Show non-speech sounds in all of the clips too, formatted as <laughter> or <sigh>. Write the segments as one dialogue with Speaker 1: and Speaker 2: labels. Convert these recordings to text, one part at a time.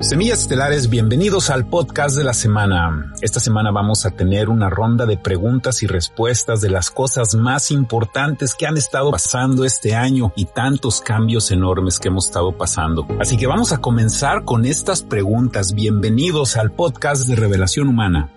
Speaker 1: Semillas Estelares, bienvenidos al podcast de la semana. Esta semana vamos a tener una ronda de preguntas y respuestas de las cosas más importantes que han estado pasando este año y tantos cambios enormes que hemos estado pasando. Así que vamos a comenzar con estas preguntas. Bienvenidos al podcast de Revelación Humana.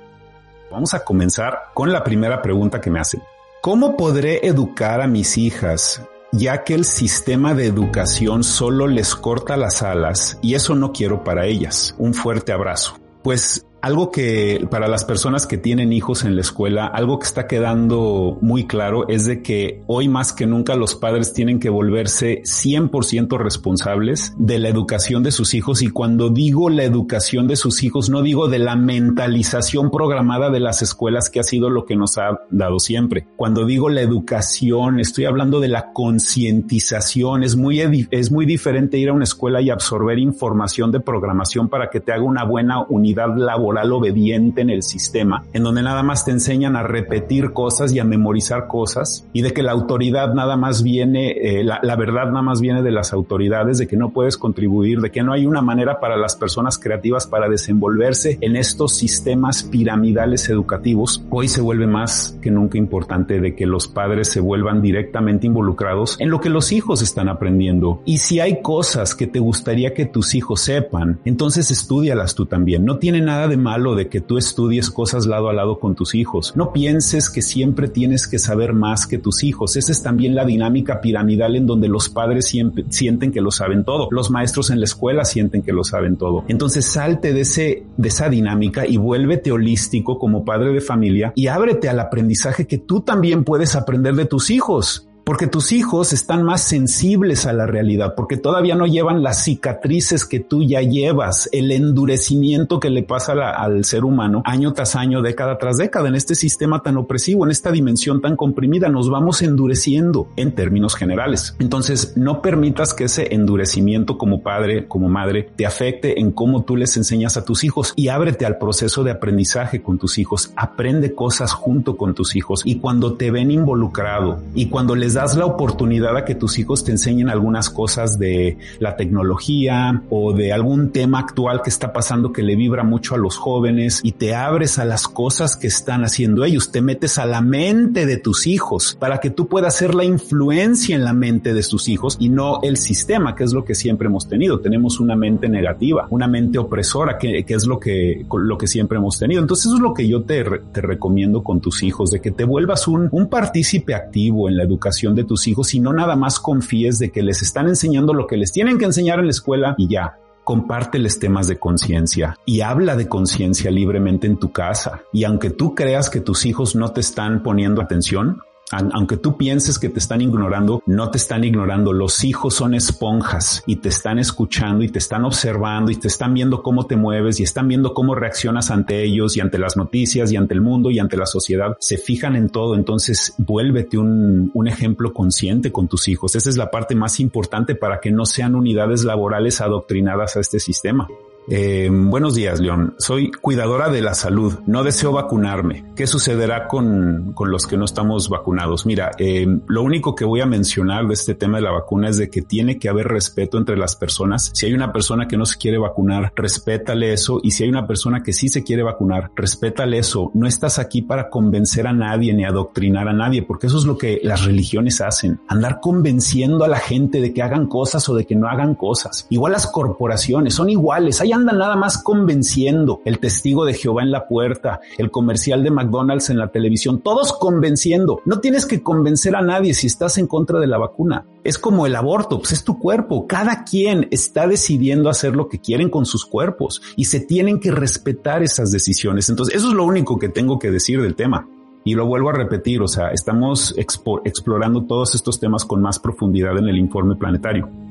Speaker 1: Vamos a comenzar con la primera pregunta que me hacen. ¿Cómo podré educar a mis hijas ya que el sistema de educación solo les corta las alas y eso no quiero para ellas. Un fuerte abrazo. Pues algo que para las personas que tienen hijos en la escuela, algo que está quedando muy claro es de que hoy más que nunca los padres tienen que volverse 100% responsables de la educación de sus hijos y cuando digo la educación de sus hijos no digo de la mentalización programada de las escuelas que ha sido lo que nos ha dado siempre. Cuando digo la educación estoy hablando de la concientización. Es muy es muy diferente ir a una escuela y absorber información de programación para que te haga una buena unidad laboral obediente en el sistema, en donde nada más te enseñan a repetir cosas y a memorizar cosas y de que la autoridad nada más viene, eh, la, la verdad nada más viene de las autoridades, de que no puedes contribuir, de que no hay una manera para las personas creativas para desenvolverse en estos sistemas piramidales educativos. Hoy se vuelve más que nunca importante de que los padres se vuelvan directamente involucrados en lo que los hijos están aprendiendo. Y si hay cosas que te gustaría que tus hijos sepan, entonces estudialas tú también. No tiene nada de malo de que tú estudies cosas lado a lado con tus hijos. No pienses que siempre tienes que saber más que tus hijos. Esa es también la dinámica piramidal en donde los padres siempre sienten que lo saben todo. Los maestros en la escuela sienten que lo saben todo. Entonces salte de de esa dinámica y vuélvete holístico como padre de familia y ábrete al aprendizaje que tú también puedes aprender de tus hijos porque tus hijos están más sensibles a la realidad, porque todavía no llevan las cicatrices que tú ya llevas, el endurecimiento que le pasa al ser humano año tras año, década tras década, en este sistema tan opresivo, en esta dimensión tan comprimida, nos vamos endureciendo en términos generales. Entonces, no permitas que ese endurecimiento como padre, como madre, te afecte en cómo tú les enseñas a tus hijos y ábrete al proceso de aprendizaje con tus hijos, aprende cosas junto con tus hijos y cuando te ven involucrado y cuando les das la oportunidad a que tus hijos te enseñen algunas cosas de la tecnología o de algún tema actual que está pasando que le vibra mucho a los jóvenes y te abres a las cosas que están haciendo ellos, te metes a la mente de tus hijos para que tú puedas ser la influencia en la mente de tus hijos y no el sistema, que es lo que siempre hemos tenido. Tenemos una mente negativa, una mente opresora, que, es lo que, lo que siempre hemos tenido. Entonces eso es lo que yo te, te recomiendo con tus hijos, de que te vuelvas un, un partícipe activo en la educación de tus hijos y no nada más confíes de que les están enseñando lo que les tienen que enseñar en la escuela y ya. Compárteles temas de conciencia y habla de conciencia libremente en tu casa. Y aunque tú creas que tus hijos no te están poniendo atención, aunque tú pienses que te están ignorando, no te están ignorando. Los hijos son esponjas y te están escuchando y te están observando y te están viendo cómo te mueves y están viendo cómo reaccionas ante ellos y ante las noticias y ante el mundo y ante la sociedad. Se fijan en todo. Entonces vuélvete un, un ejemplo consciente con tus hijos. Esa es la parte más importante para que no sean unidades laborales adoctrinadas a este sistema. Eh, buenos días, León. Soy cuidadora de la salud. No deseo vacunarme. ¿Qué sucederá con, con los que no estamos vacunados? Mira, eh, lo único que voy a mencionar de este tema de la vacuna es de que tiene que haber respeto entre las personas. Si hay una persona que no se quiere vacunar, respétale eso. Y si hay una persona que sí se quiere vacunar, respétale eso. No estás aquí para convencer a nadie ni adoctrinar a nadie, porque eso es lo que las religiones hacen. Andar convenciendo a la gente de que hagan cosas o de que no hagan cosas. Igual las corporaciones son iguales. Hay anda nada más convenciendo, el testigo de Jehová en la puerta, el comercial de McDonald's en la televisión, todos convenciendo. No tienes que convencer a nadie si estás en contra de la vacuna. Es como el aborto, pues es tu cuerpo. Cada quien está decidiendo hacer lo que quieren con sus cuerpos y se tienen que respetar esas decisiones. Entonces, eso es lo único que tengo que decir del tema. Y lo vuelvo a repetir, o sea, estamos explorando todos estos temas con más profundidad en el informe planetario.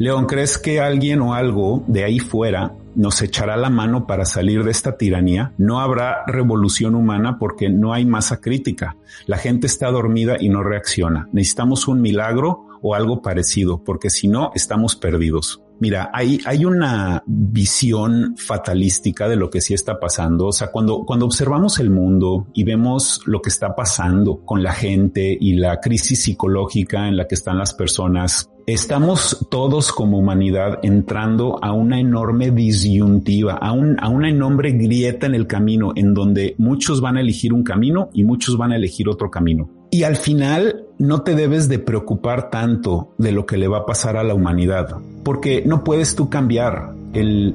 Speaker 1: León, ¿crees que alguien o algo de ahí fuera nos echará la mano para salir de esta tiranía? No habrá revolución humana porque no hay masa crítica. La gente está dormida y no reacciona. Necesitamos un milagro o algo parecido, porque si no, estamos perdidos. Mira, hay, hay una visión fatalística de lo que sí está pasando. O sea, cuando, cuando observamos el mundo y vemos lo que está pasando con la gente y la crisis psicológica en la que están las personas, estamos todos como humanidad entrando a una enorme disyuntiva, a, un, a una enorme grieta en el camino en donde muchos van a elegir un camino y muchos van a elegir otro camino. Y al final no te debes de preocupar tanto de lo que le va a pasar a la humanidad, porque no puedes tú cambiar el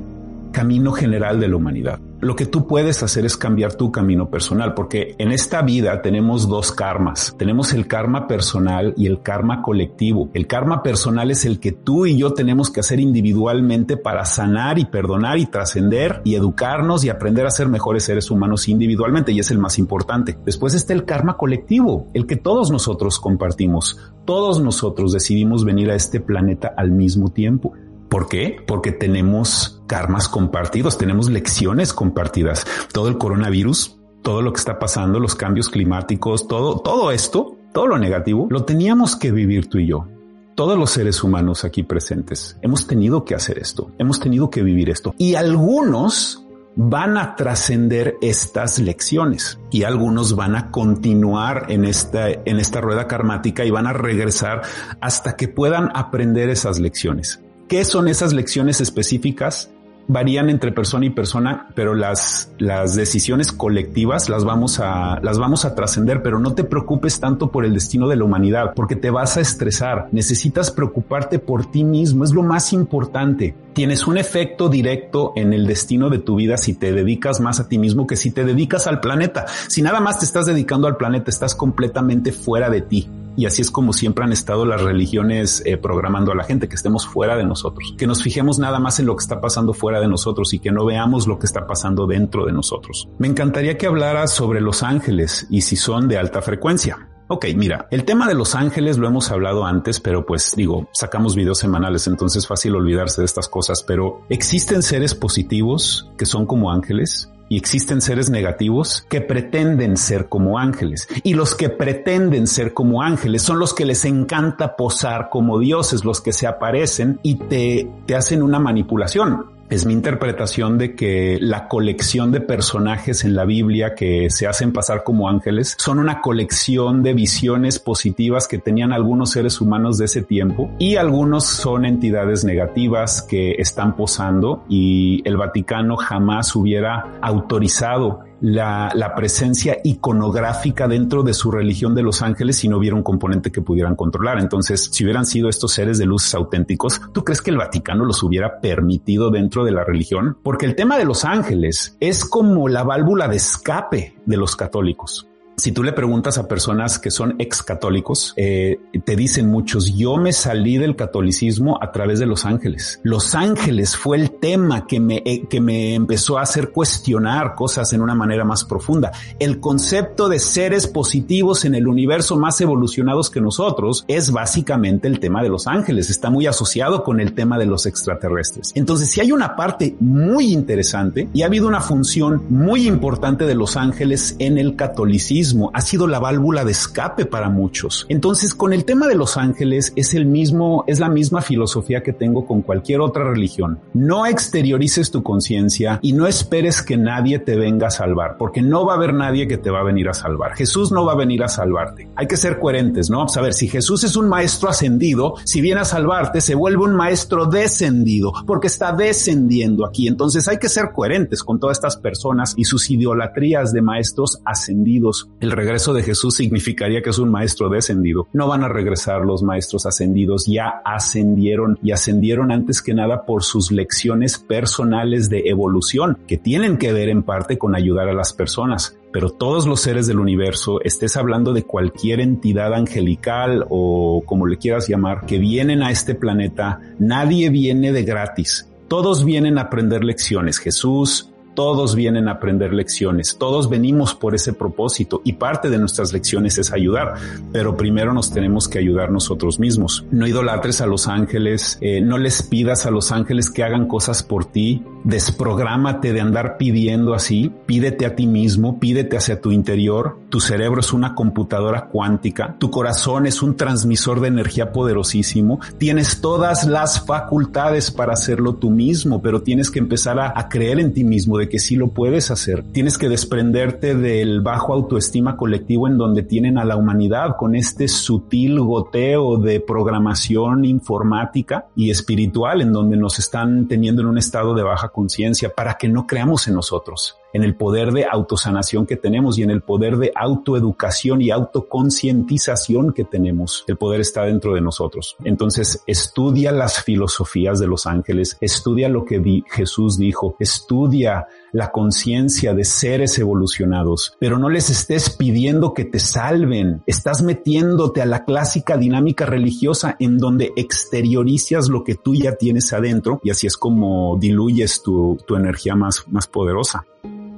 Speaker 1: camino general de la humanidad lo que tú puedes hacer es cambiar tu camino personal, porque en esta vida tenemos dos karmas. Tenemos el karma personal y el karma colectivo. El karma personal es el que tú y yo tenemos que hacer individualmente para sanar y perdonar y trascender y educarnos y aprender a ser mejores seres humanos individualmente y es el más importante. Después está el karma colectivo, el que todos nosotros compartimos. Todos nosotros decidimos venir a este planeta al mismo tiempo. ¿Por qué? Porque tenemos karmas compartidos, tenemos lecciones compartidas. Todo el coronavirus, todo lo que está pasando, los cambios climáticos, todo, todo esto, todo lo negativo, lo teníamos que vivir tú y yo. Todos los seres humanos aquí presentes hemos tenido que hacer esto, hemos tenido que vivir esto. Y algunos van a trascender estas lecciones y algunos van a continuar en esta, en esta rueda karmática y van a regresar hasta que puedan aprender esas lecciones. ¿Qué son esas lecciones específicas? Varían entre persona y persona, pero las, las decisiones colectivas las vamos a, las vamos a trascender, pero no te preocupes tanto por el destino de la humanidad, porque te vas a estresar. Necesitas preocuparte por ti mismo, es lo más importante. Tienes un efecto directo en el destino de tu vida si te dedicas más a ti mismo que si te dedicas al planeta. Si nada más te estás dedicando al planeta, estás completamente fuera de ti. Y así es como siempre han estado las religiones eh, programando a la gente, que estemos fuera de nosotros, que nos fijemos nada más en lo que está pasando fuera de nosotros y que no veamos lo que está pasando dentro de nosotros. Me encantaría que hablara sobre los ángeles y si son de alta frecuencia. Ok, mira, el tema de los ángeles lo hemos hablado antes, pero pues digo, sacamos videos semanales, entonces fácil olvidarse de estas cosas, pero existen seres positivos que son como ángeles y existen seres negativos que pretenden ser como ángeles. Y los que pretenden ser como ángeles son los que les encanta posar como dioses, los que se aparecen y te, te hacen una manipulación. Es mi interpretación de que la colección de personajes en la Biblia que se hacen pasar como ángeles son una colección de visiones positivas que tenían algunos seres humanos de ese tiempo y algunos son entidades negativas que están posando y el Vaticano jamás hubiera autorizado la, presencia iconográfica dentro de su religión de los ángeles si no hubiera un componente que pudieran controlar. Entonces, si hubieran sido estos seres de luz auténticos, ¿tú crees que el Vaticano los hubiera permitido dentro de la religión? Porque el tema de los ángeles es como la válvula de escape de los católicos. Si tú le preguntas a personas que son ex católicos, eh, te dicen muchos, yo me salí del catolicismo a través de los ángeles. Los ángeles fue el tema que me, eh, que me empezó a hacer cuestionar cosas en una manera más profunda. El concepto de seres positivos en el universo más evolucionados que nosotros es básicamente el tema de los ángeles. Está muy asociado con el tema de los extraterrestres. Entonces, si hay una parte muy interesante y ha habido una función muy importante de los ángeles en el catolicismo, ha sido la válvula de escape para muchos. Entonces, con el tema de los ángeles es el mismo, es la misma filosofía que tengo con cualquier otra religión. No exteriorices tu conciencia y no esperes que nadie te venga a salvar, porque no va a haber nadie que te va a venir a salvar. Jesús no va a venir a salvarte. Hay que ser coherentes, ¿no? A ver, si Jesús es un maestro ascendido, si viene a salvarte, se vuelve un maestro descendido, porque está descendiendo aquí. Entonces hay que ser coherentes con todas estas personas y sus idolatrías de maestros ascendidos el regreso de Jesús significaría que es un maestro descendido. No van a regresar los maestros ascendidos, ya ascendieron y ascendieron antes que nada por sus lecciones personales de evolución, que tienen que ver en parte con ayudar a las personas pero todos los seres del universo, estés hablando de cualquier entidad angelical o como le quieras llamar, que vienen a este planeta, nadie viene de gratis. Todos vienen a aprender lecciones. Jesús, todos vienen a aprender lecciones, todos venimos por ese propósito y parte de nuestras lecciones es ayudar, pero primero nos tenemos que ayudar nosotros mismos. No idolatres a los ángeles, eh, no les pidas a los ángeles que hagan cosas por ti, desprográmate de andar pidiendo así, pídete a ti mismo, pídete hacia tu interior, tu cerebro es una computadora cuántica, tu corazón es un transmisor de energía poderosísimo, tienes todas las facultades para hacerlo tú mismo, pero tienes que empezar a, a creer en ti mismo de que sí lo puedes hacer, tienes que desprenderte del bajo autoestima colectivo en donde tienen a la humanidad con este sutil goteo de programación informática y espiritual en donde nos están teniendo en un estado de baja conciencia para que no creamos en nosotros en el poder de autosanación que tenemos y en el poder de autoeducación y autoconcientización que tenemos. El poder está dentro de nosotros. Entonces, estudia las filosofías de los ángeles, estudia lo que Jesús dijo, estudia la conciencia de seres evolucionados, pero no les estés pidiendo que te salven. Estás metiéndote a la clásica dinámica religiosa en donde exteriorizas lo que tú ya tienes adentro y así es como diluyes tu, tu energía más, más poderosa.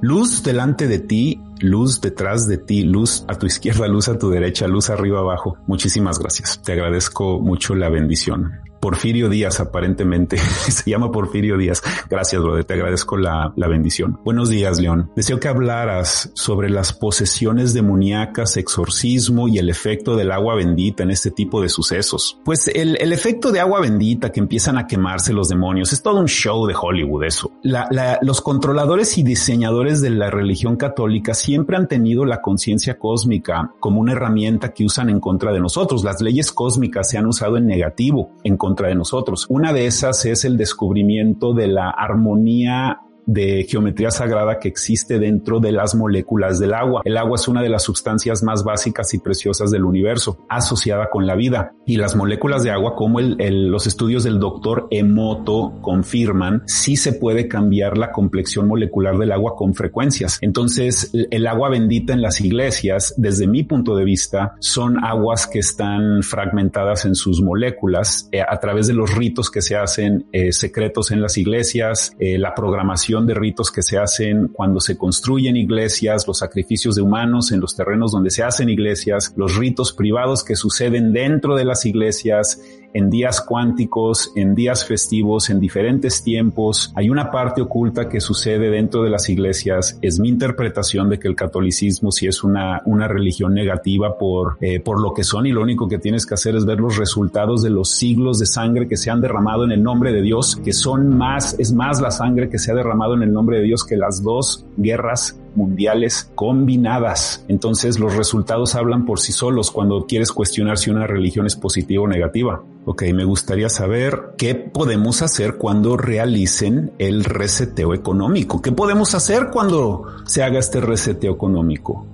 Speaker 1: Luz delante de ti, luz detrás de ti, luz a tu izquierda, luz a tu derecha, luz arriba abajo. Muchísimas gracias. Te agradezco mucho la bendición. Porfirio Díaz, aparentemente. <laughs> Se llama Porfirio Díaz. Gracias, brother. Te agradezco la, la, bendición. Buenos días, León. Deseo que hablaras sobre las posesiones demoníacas, exorcismo y el efecto del agua bendita en este tipo de sucesos. Pues el, el efecto de agua bendita que empiezan a quemarse los demonios es todo un show de Hollywood eso. Los controladores y diseñadores de la religión católica siempre han tenido la conciencia cósmica como una herramienta que usan en contra de nosotros. Las leyes cósmicas se han usado en negativo, en contra de nosotros. Una de esas es el descubrimiento de la armonía de geometría sagrada que existe dentro de las moléculas del agua. El agua es una de las sustancias más básicas y preciosas del universo, asociada con la vida. Y las moléculas de agua, como los estudios del doctor Emoto confirman, sí se puede cambiar la complexión molecular del agua con frecuencias. Entonces, el agua bendita en las iglesias, desde mi punto de vista, son aguas que están fragmentadas en sus moléculas eh, a través de los ritos que se hacen eh, secretos en las iglesias, eh, la programación de ritos que se hacen cuando se construyen iglesias, los sacrificios de humanos en los terrenos donde se hacen iglesias, los ritos privados que suceden dentro de las iglesias, en días cuánticos, en días festivos, en diferentes tiempos. Hay una parte oculta que sucede dentro de las iglesias. Es mi interpretación de que el catolicismo sí es una, una religión negativa por, eh, por lo que son y lo único que tienes que hacer es ver los resultados de los siglos de sangre que se han derramado en el nombre de Dios, que son más, es más la sangre que se ha derramado en el nombre de Dios que las dos guerras mundiales combinadas. Entonces los resultados hablan por sí solos cuando quieres cuestionar si una religión es positiva o negativa. Ok, me gustaría saber qué podemos hacer cuando realicen el reseteo económico. ¿Qué podemos hacer cuando se haga este reseteo económico?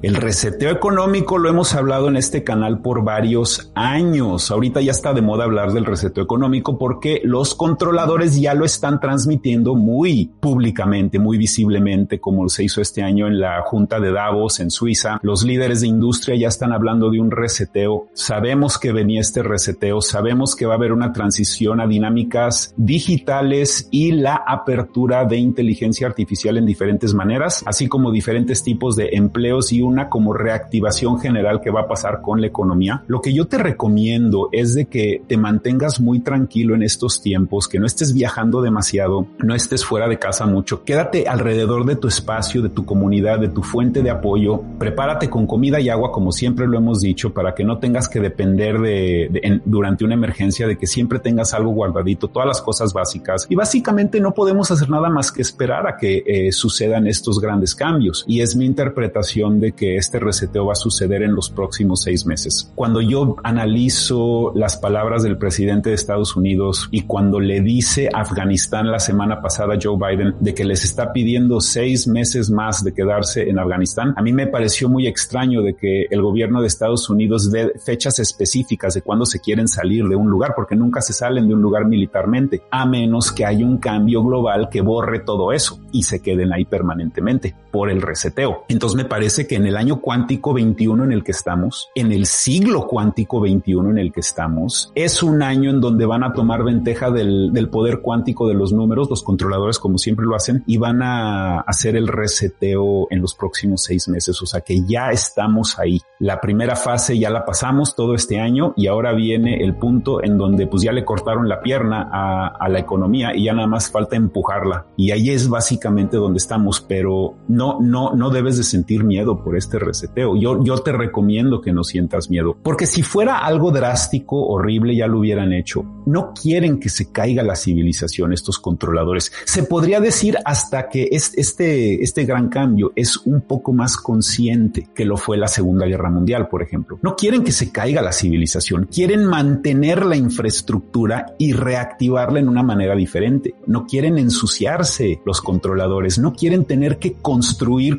Speaker 1: El reseteo económico lo hemos hablado en este canal por varios años. Ahorita ya está de moda hablar del reseteo económico porque los controladores ya lo están transmitiendo muy públicamente, muy visiblemente, como se hizo este año en la Junta de Davos en Suiza. Los líderes de industria ya están hablando de un reseteo. Sabemos que venía este reseteo, sabemos que va a haber una transición a dinámicas digitales y la apertura de inteligencia artificial en diferentes maneras, así como diferentes tipos de empleos y una como reactivación general que va a pasar con la economía. Lo que yo te recomiendo es de que te mantengas muy tranquilo en estos tiempos, que no estés viajando demasiado, no estés fuera de casa mucho, quédate alrededor de tu espacio, de tu comunidad, de tu fuente de apoyo, prepárate con comida y agua como siempre lo hemos dicho para que no tengas que depender de, de en, durante una emergencia de que siempre tengas algo guardadito, todas las cosas básicas. Y básicamente no podemos hacer nada más que esperar a que eh, sucedan estos grandes cambios. Y es mi interpretación de que este reseteo va a suceder en los próximos seis meses. Cuando yo analizo las palabras del presidente de Estados Unidos y cuando le dice a Afganistán la semana pasada Joe Biden de que les está pidiendo seis meses más de quedarse en Afganistán, a mí me pareció muy extraño de que el gobierno de Estados Unidos dé fechas específicas de cuándo se quieren salir de un lugar, porque nunca se salen de un lugar militarmente, a menos que haya un cambio global que borre todo eso y se queden ahí permanentemente por el reseteo. Entonces me parece que en el año cuántico 21 en el que estamos, en el siglo cuántico 21 en el que estamos, es un año en donde van a tomar ventaja del, poder cuántico de los números, los controladores como siempre lo hacen, y van a hacer el reseteo en los próximos seis meses. O sea que ya estamos ahí. La primera fase ya la pasamos todo este año y ahora viene el punto en donde pues ya le cortaron la pierna a, a la economía y ya nada más falta empujarla. Y ahí es básicamente donde estamos, pero no, no, no debes de sentir miedo por este reseteo. Yo, yo te recomiendo que no sientas miedo, porque si fuera algo drástico, horrible, ya lo hubieran hecho. No quieren que se caiga la civilización estos controladores. Se podría decir hasta que este, este gran cambio es un poco más consciente que lo fue la Segunda Guerra Mundial, por ejemplo. No quieren que se caiga la civilización, quieren mantener la infraestructura y reactivarla en una manera diferente. No quieren ensuciarse los controladores, no quieren tener que construir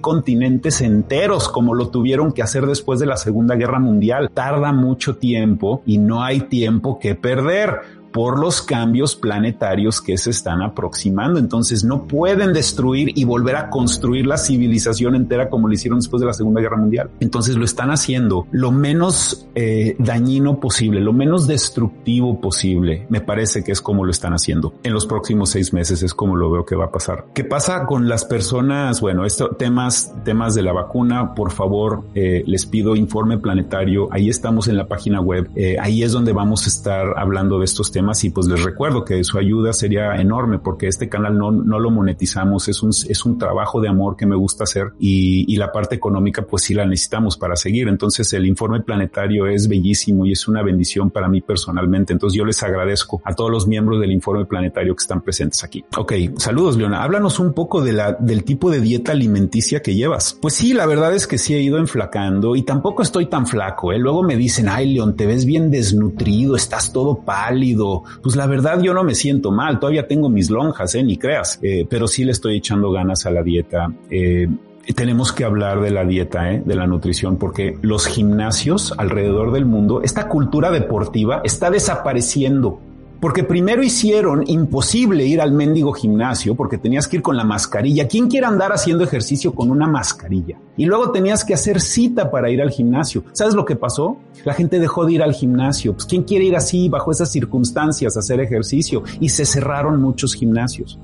Speaker 1: continentes enteros como lo tuvieron que hacer después de la Segunda Guerra Mundial. Tarda mucho tiempo y no hay tiempo que perder por los cambios planetarios que se están aproximando. Entonces no pueden destruir y volver a construir la civilización entera como lo hicieron después de la Segunda Guerra Mundial. Entonces lo están haciendo lo menos eh, dañino posible, lo menos destructivo posible. Me parece que es como lo están haciendo. En los próximos seis meses es como lo veo que va a pasar. ¿Qué pasa con las personas? Bueno, estos temas, temas de la vacuna, por favor, eh, les pido informe planetario. Ahí estamos en la página web. Eh, ahí es donde vamos a estar hablando de estos temas y pues les recuerdo que su ayuda sería enorme porque este canal no, no lo monetizamos, es un, es un trabajo de amor que me gusta hacer y, y la parte económica pues sí la necesitamos para seguir. Entonces el informe planetario es bellísimo y es una bendición para mí personalmente. Entonces yo les agradezco a todos los miembros del informe planetario que están presentes aquí. Ok, saludos Leona, háblanos un poco de la, del tipo de dieta alimenticia que llevas. Pues sí, la verdad es que sí he ido enflacando y tampoco estoy tan flaco. ¿eh? Luego me dicen, ay León, te ves bien desnutrido, estás todo pálido pues la verdad yo no me siento mal, todavía tengo mis lonjas, ¿eh? ni creas, eh, pero sí le estoy echando ganas a la dieta. Eh, tenemos que hablar de la dieta, ¿eh? de la nutrición, porque los gimnasios alrededor del mundo, esta cultura deportiva está desapareciendo. Porque primero hicieron imposible ir al mendigo gimnasio porque tenías que ir con la mascarilla. ¿Quién quiere andar haciendo ejercicio con una mascarilla? Y luego tenías que hacer cita para ir al gimnasio. ¿Sabes lo que pasó? La gente dejó de ir al gimnasio. Pues ¿quién quiere ir así bajo esas circunstancias a hacer ejercicio? Y se cerraron muchos gimnasios.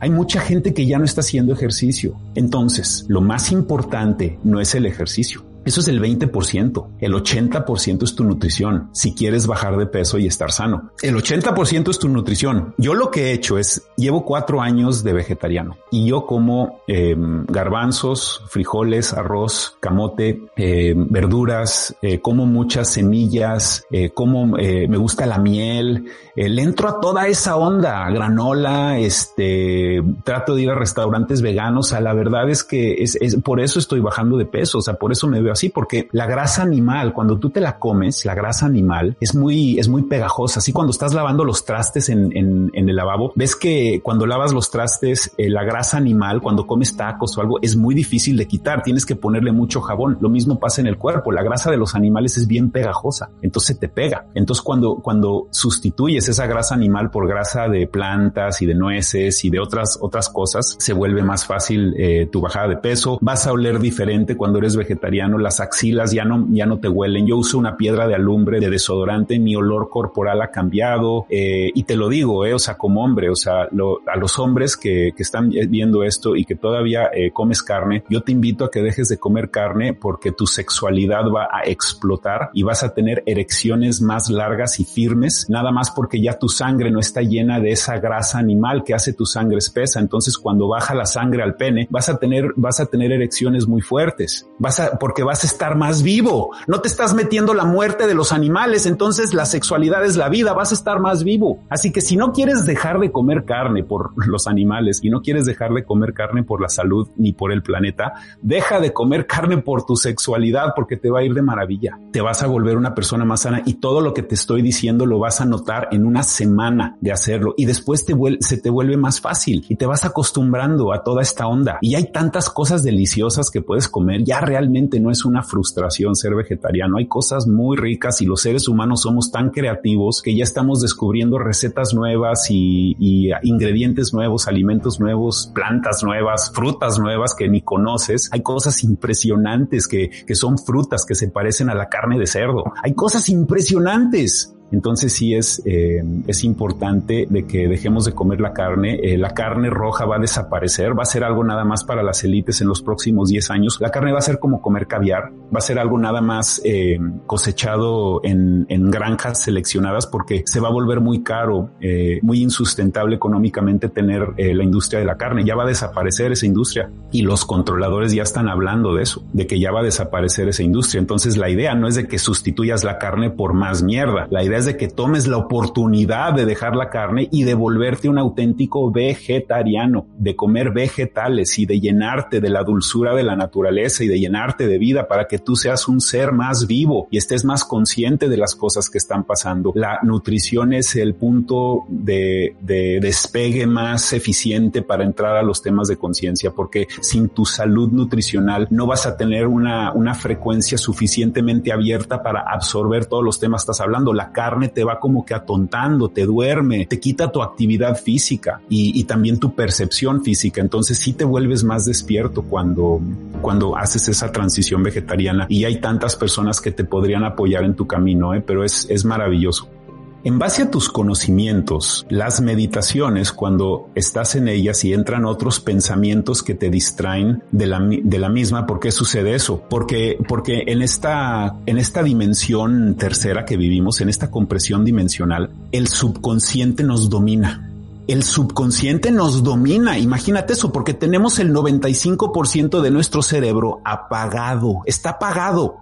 Speaker 1: Hay mucha gente que ya no está haciendo ejercicio. Entonces, lo más importante no es el ejercicio eso es el 20%. El 80% es tu nutrición. Si quieres bajar de peso y estar sano. El 80% es tu nutrición. Yo lo que he hecho es, llevo cuatro años de vegetariano y yo como eh, garbanzos, frijoles, arroz, camote, eh, verduras, eh, como muchas semillas, eh, como eh, me gusta la miel, le entro a toda esa onda, granola, este, trato de ir a restaurantes veganos. A la verdad es que es, es por eso estoy bajando de peso. O sea, por eso me veo así, porque la grasa animal, cuando tú te la comes, la grasa animal es muy, es muy pegajosa. Así cuando estás lavando los trastes en, en, el lavabo, ves que cuando lavas los trastes, eh, la grasa animal, cuando comes tacos o algo, es muy difícil de quitar. Tienes que ponerle mucho jabón. Lo mismo pasa en el cuerpo. La grasa de los animales es bien pegajosa. Entonces te pega. Entonces cuando, cuando sustituyes esa grasa animal por grasa de plantas y de nueces y de otras, otras cosas, se vuelve más fácil eh, tu bajada de peso. Vas a oler diferente cuando eres vegetariano las axilas ya no, ya no te huelen. Yo uso una piedra de alumbre de desodorante, mi olor corporal ha cambiado eh, y te lo digo, eh, o sea, como hombre, o sea, a los hombres que, que, están viendo esto y que todavía eh, comes carne, yo te invito a que dejes de comer carne porque tu sexualidad va a explotar y vas a tener erecciones más largas y firmes, nada más porque ya tu sangre no está llena de esa grasa animal que hace tu sangre espesa. Entonces, cuando baja la sangre al pene, vas a tener, vas a tener erecciones muy fuertes. Vas a, porque vas a estar más vivo. No te estás metiendo la muerte de los animales, entonces la sexualidad es la vida, vas a estar más vivo. Así que si no quieres dejar de comer carne por <laughs> los animales y no quieres dejar de comer carne por la salud ni por el planeta, deja de comer carne por tu sexualidad porque te va a ir de maravilla. Te vas a volver una persona más sana y todo lo que te estoy diciendo lo vas a notar en una semana de hacerlo y después te se te vuelve más fácil y te vas acostumbrando a toda esta onda. Y hay tantas cosas deliciosas que puedes comer, ya realmente no es es una frustración ser vegetariano. Hay cosas muy ricas y los seres humanos somos tan creativos que ya estamos descubriendo recetas nuevas y, y ingredientes nuevos, alimentos nuevos, plantas nuevas, frutas nuevas que ni conoces. Hay cosas impresionantes que, que son frutas que se parecen a la carne de cerdo. Hay cosas impresionantes entonces sí es, eh, es importante de que dejemos de comer la carne. Eh, la carne roja va a desaparecer, va a ser algo nada más para las élites en los próximos 10 años. La carne va a ser como comer caviar, va a ser algo nada más eh, cosechado en, en, granjas seleccionadas porque se va a volver muy caro, muy insustentable económicamente tener la industria de la carne. Ya va a desaparecer esa industria y los controladores ya están hablando de eso, de que ya va a desaparecer esa industria. Entonces la idea no es de que sustituyas la carne por más mierda. La idea de que tomes la oportunidad de dejar la carne y de volverte un auténtico vegetariano, de comer vegetales y de llenarte de la dulzura de la naturaleza y de llenarte de vida para que tú seas un ser más vivo y estés más consciente de las cosas que están pasando. La nutrición es el punto de, de despegue más eficiente para entrar a los temas de conciencia, porque sin tu salud nutricional no vas a tener una, una frecuencia suficientemente abierta para absorber todos los temas que estás hablando. La carne te va como que atontando, te duerme, te quita tu actividad física y, también tu percepción física. Entonces sí te vuelves más despierto cuando, cuando haces esa transición vegetariana y hay tantas personas que te podrían apoyar en tu camino, ¿eh? pero es, es maravilloso. En base a tus conocimientos, las meditaciones, cuando estás en ellas y entran otros pensamientos que te distraen de la, de la misma, ¿por qué sucede eso? Porque, porque en esta, en esta dimensión tercera que vivimos, en esta compresión dimensional, el subconsciente nos domina. El subconsciente nos domina, imagínate eso, porque tenemos el 95% de nuestro cerebro apagado, está apagado.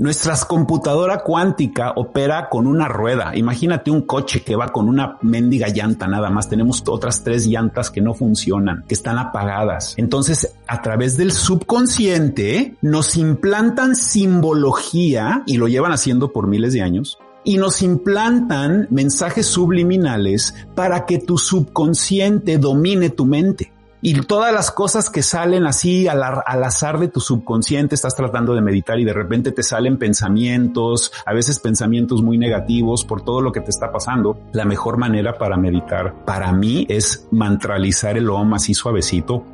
Speaker 1: Nuestra computadora cuántica opera con una rueda. Imagínate un coche que va con una mendiga llanta nada más. Tenemos otras tres llantas que no funcionan, que están apagadas. Entonces, a través del subconsciente nos implantan simbología y lo llevan haciendo por miles de años y nos implantan mensajes subliminales para que tu subconsciente domine tu mente y todas las cosas que salen así al, azar de tu subconsciente, estás tratando de meditar y de repente te salen pensamientos, a veces pensamientos muy negativos por todo lo que te está pasando. La mejor manera para meditar para mí es mantralizar el OM así suavecito.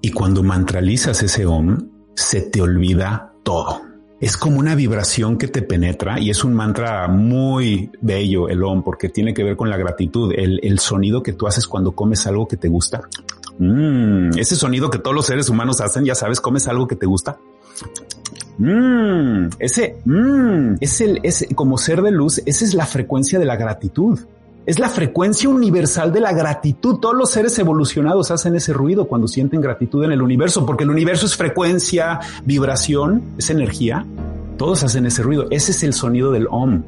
Speaker 1: Y cuando mantralizas ese OM, se te olvida todo. Es como una vibración que te penetra y es un mantra muy bello, el OM, porque tiene que ver con la gratitud, el, sonido que tú haces cuando comes algo que te gusta. Mm, ese sonido que todos los seres humanos hacen, ya sabes, comes algo que te gusta. Mm, ese, mm, es el, es como ser de luz, esa es la frecuencia de la gratitud. Es la frecuencia universal de la gratitud. Todos los seres evolucionados hacen ese ruido cuando sienten gratitud en el universo, porque el universo es frecuencia, vibración, es energía. Todos hacen ese ruido. Ese es el sonido del OM.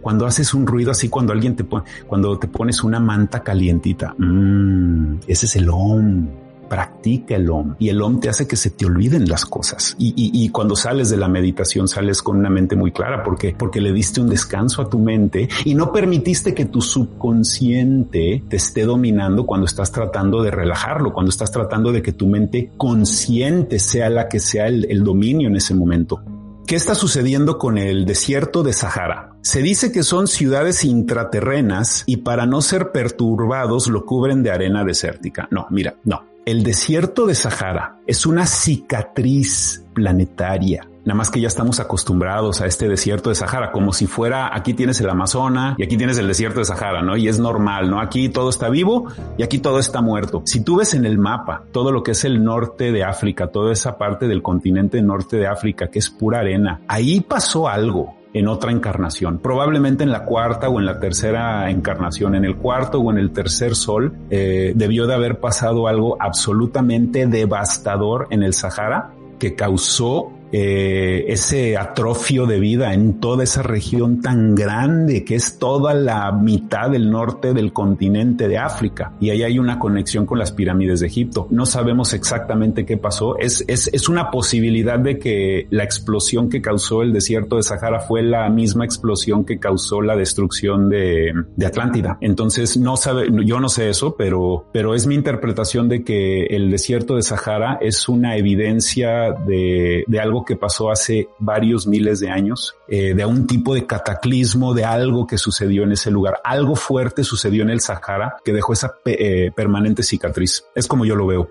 Speaker 1: Cuando haces un ruido así, cuando alguien te pone, cuando te pones una manta calientita, mmm, ese es el OM practica el OM y el OM te hace que se te olviden las cosas. Y, y, cuando sales de la meditación sales con una mente muy clara porque, porque le diste un descanso a tu mente y no permitiste que tu subconsciente te esté dominando cuando estás tratando de relajarlo, cuando estás tratando de que tu mente consciente sea la que sea el, el dominio en ese momento. ¿Qué está sucediendo con el desierto de Sahara? Se dice que son ciudades intraterrenas y para no ser perturbados lo cubren de arena desértica. No, mira, no. El desierto de Sahara es una cicatriz planetaria. Nada más que ya estamos acostumbrados a este desierto de Sahara, como si fuera aquí tienes el Amazonas y aquí tienes el desierto de Sahara, ¿no? Y es normal, ¿no? Aquí todo está vivo y aquí todo está muerto. Si tú ves en el mapa todo lo que es el norte de África, toda esa parte del continente norte de África, que es pura arena, ahí pasó algo en otra encarnación, probablemente en la cuarta o en la tercera encarnación, en el cuarto o en el tercer sol, eh, debió de haber pasado algo absolutamente devastador en el Sahara que causó eh, ese atrofio de vida en toda esa región tan grande que es toda la mitad del norte del continente de África. Y ahí hay una conexión con las pirámides de Egipto. No sabemos exactamente qué pasó. Es, es, es una posibilidad de que la explosión que causó el desierto de Sahara fue la misma explosión que causó la destrucción de, de Atlántida. Entonces no sabe, yo no sé eso, pero, pero es mi interpretación de que el desierto de Sahara es una evidencia de, de algo que pasó hace varios miles de años, eh, de un tipo de cataclismo, de algo que sucedió en ese lugar. Algo fuerte sucedió en el Sahara que dejó esa eh, permanente cicatriz. Es como yo lo veo.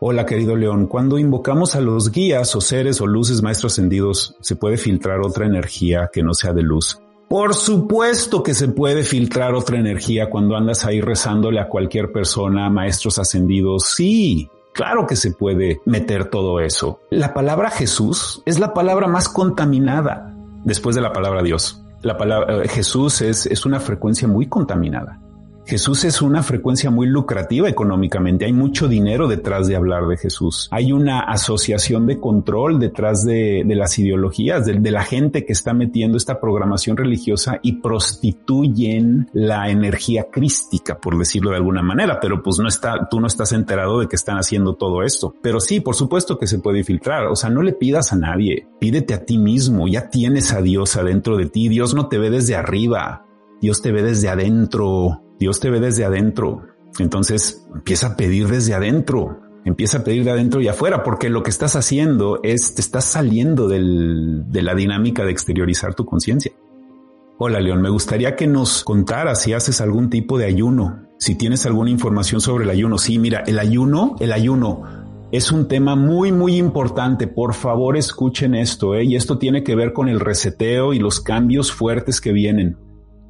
Speaker 1: Hola querido León, cuando invocamos a los guías o seres o luces maestros ascendidos, ¿se puede filtrar otra energía que no sea de luz? Por supuesto que se puede filtrar otra energía cuando andas ahí rezándole a cualquier persona, maestros ascendidos. Sí, Claro que se puede meter todo eso. La palabra Jesús es la palabra más contaminada después de la palabra Dios. La palabra eh, Jesús es, es una frecuencia muy contaminada. Jesús es una frecuencia muy lucrativa económicamente. Hay mucho dinero detrás de hablar de Jesús. Hay una asociación de control detrás de, las ideologías, de, de, la gente que está metiendo esta programación religiosa y prostituyen la energía crística, por decirlo de alguna manera. Pero pues no está, tú no estás enterado de que están haciendo todo esto. Pero sí, por supuesto que se puede filtrar. O sea, no le pidas a nadie. Pídete a ti mismo. Ya tienes a Dios adentro de ti. Dios no te ve desde arriba. Dios te ve desde adentro. Dios te ve desde adentro. Entonces empieza a pedir desde adentro. Empieza a pedir de adentro y afuera, porque lo que estás haciendo es, te estás saliendo del, de la dinámica de exteriorizar tu conciencia. Hola León, me gustaría que nos contaras si haces algún tipo de ayuno, si tienes alguna información sobre el ayuno. Sí, mira, el ayuno, el ayuno es un tema muy, muy importante. Por favor, escuchen esto, ¿eh? y esto tiene que ver con el reseteo y los cambios fuertes que vienen.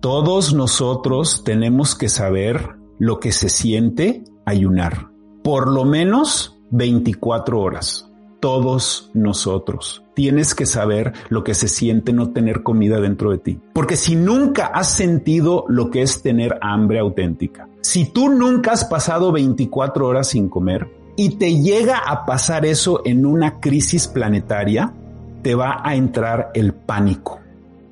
Speaker 1: Todos nosotros tenemos que saber lo que se siente ayunar. Por lo menos 24 horas. Todos nosotros. Tienes que saber lo que se siente no tener comida dentro de ti. Porque si nunca has sentido lo que es tener hambre auténtica, si tú nunca has pasado 24 horas sin comer y te llega a pasar eso en una crisis planetaria, te va a entrar el pánico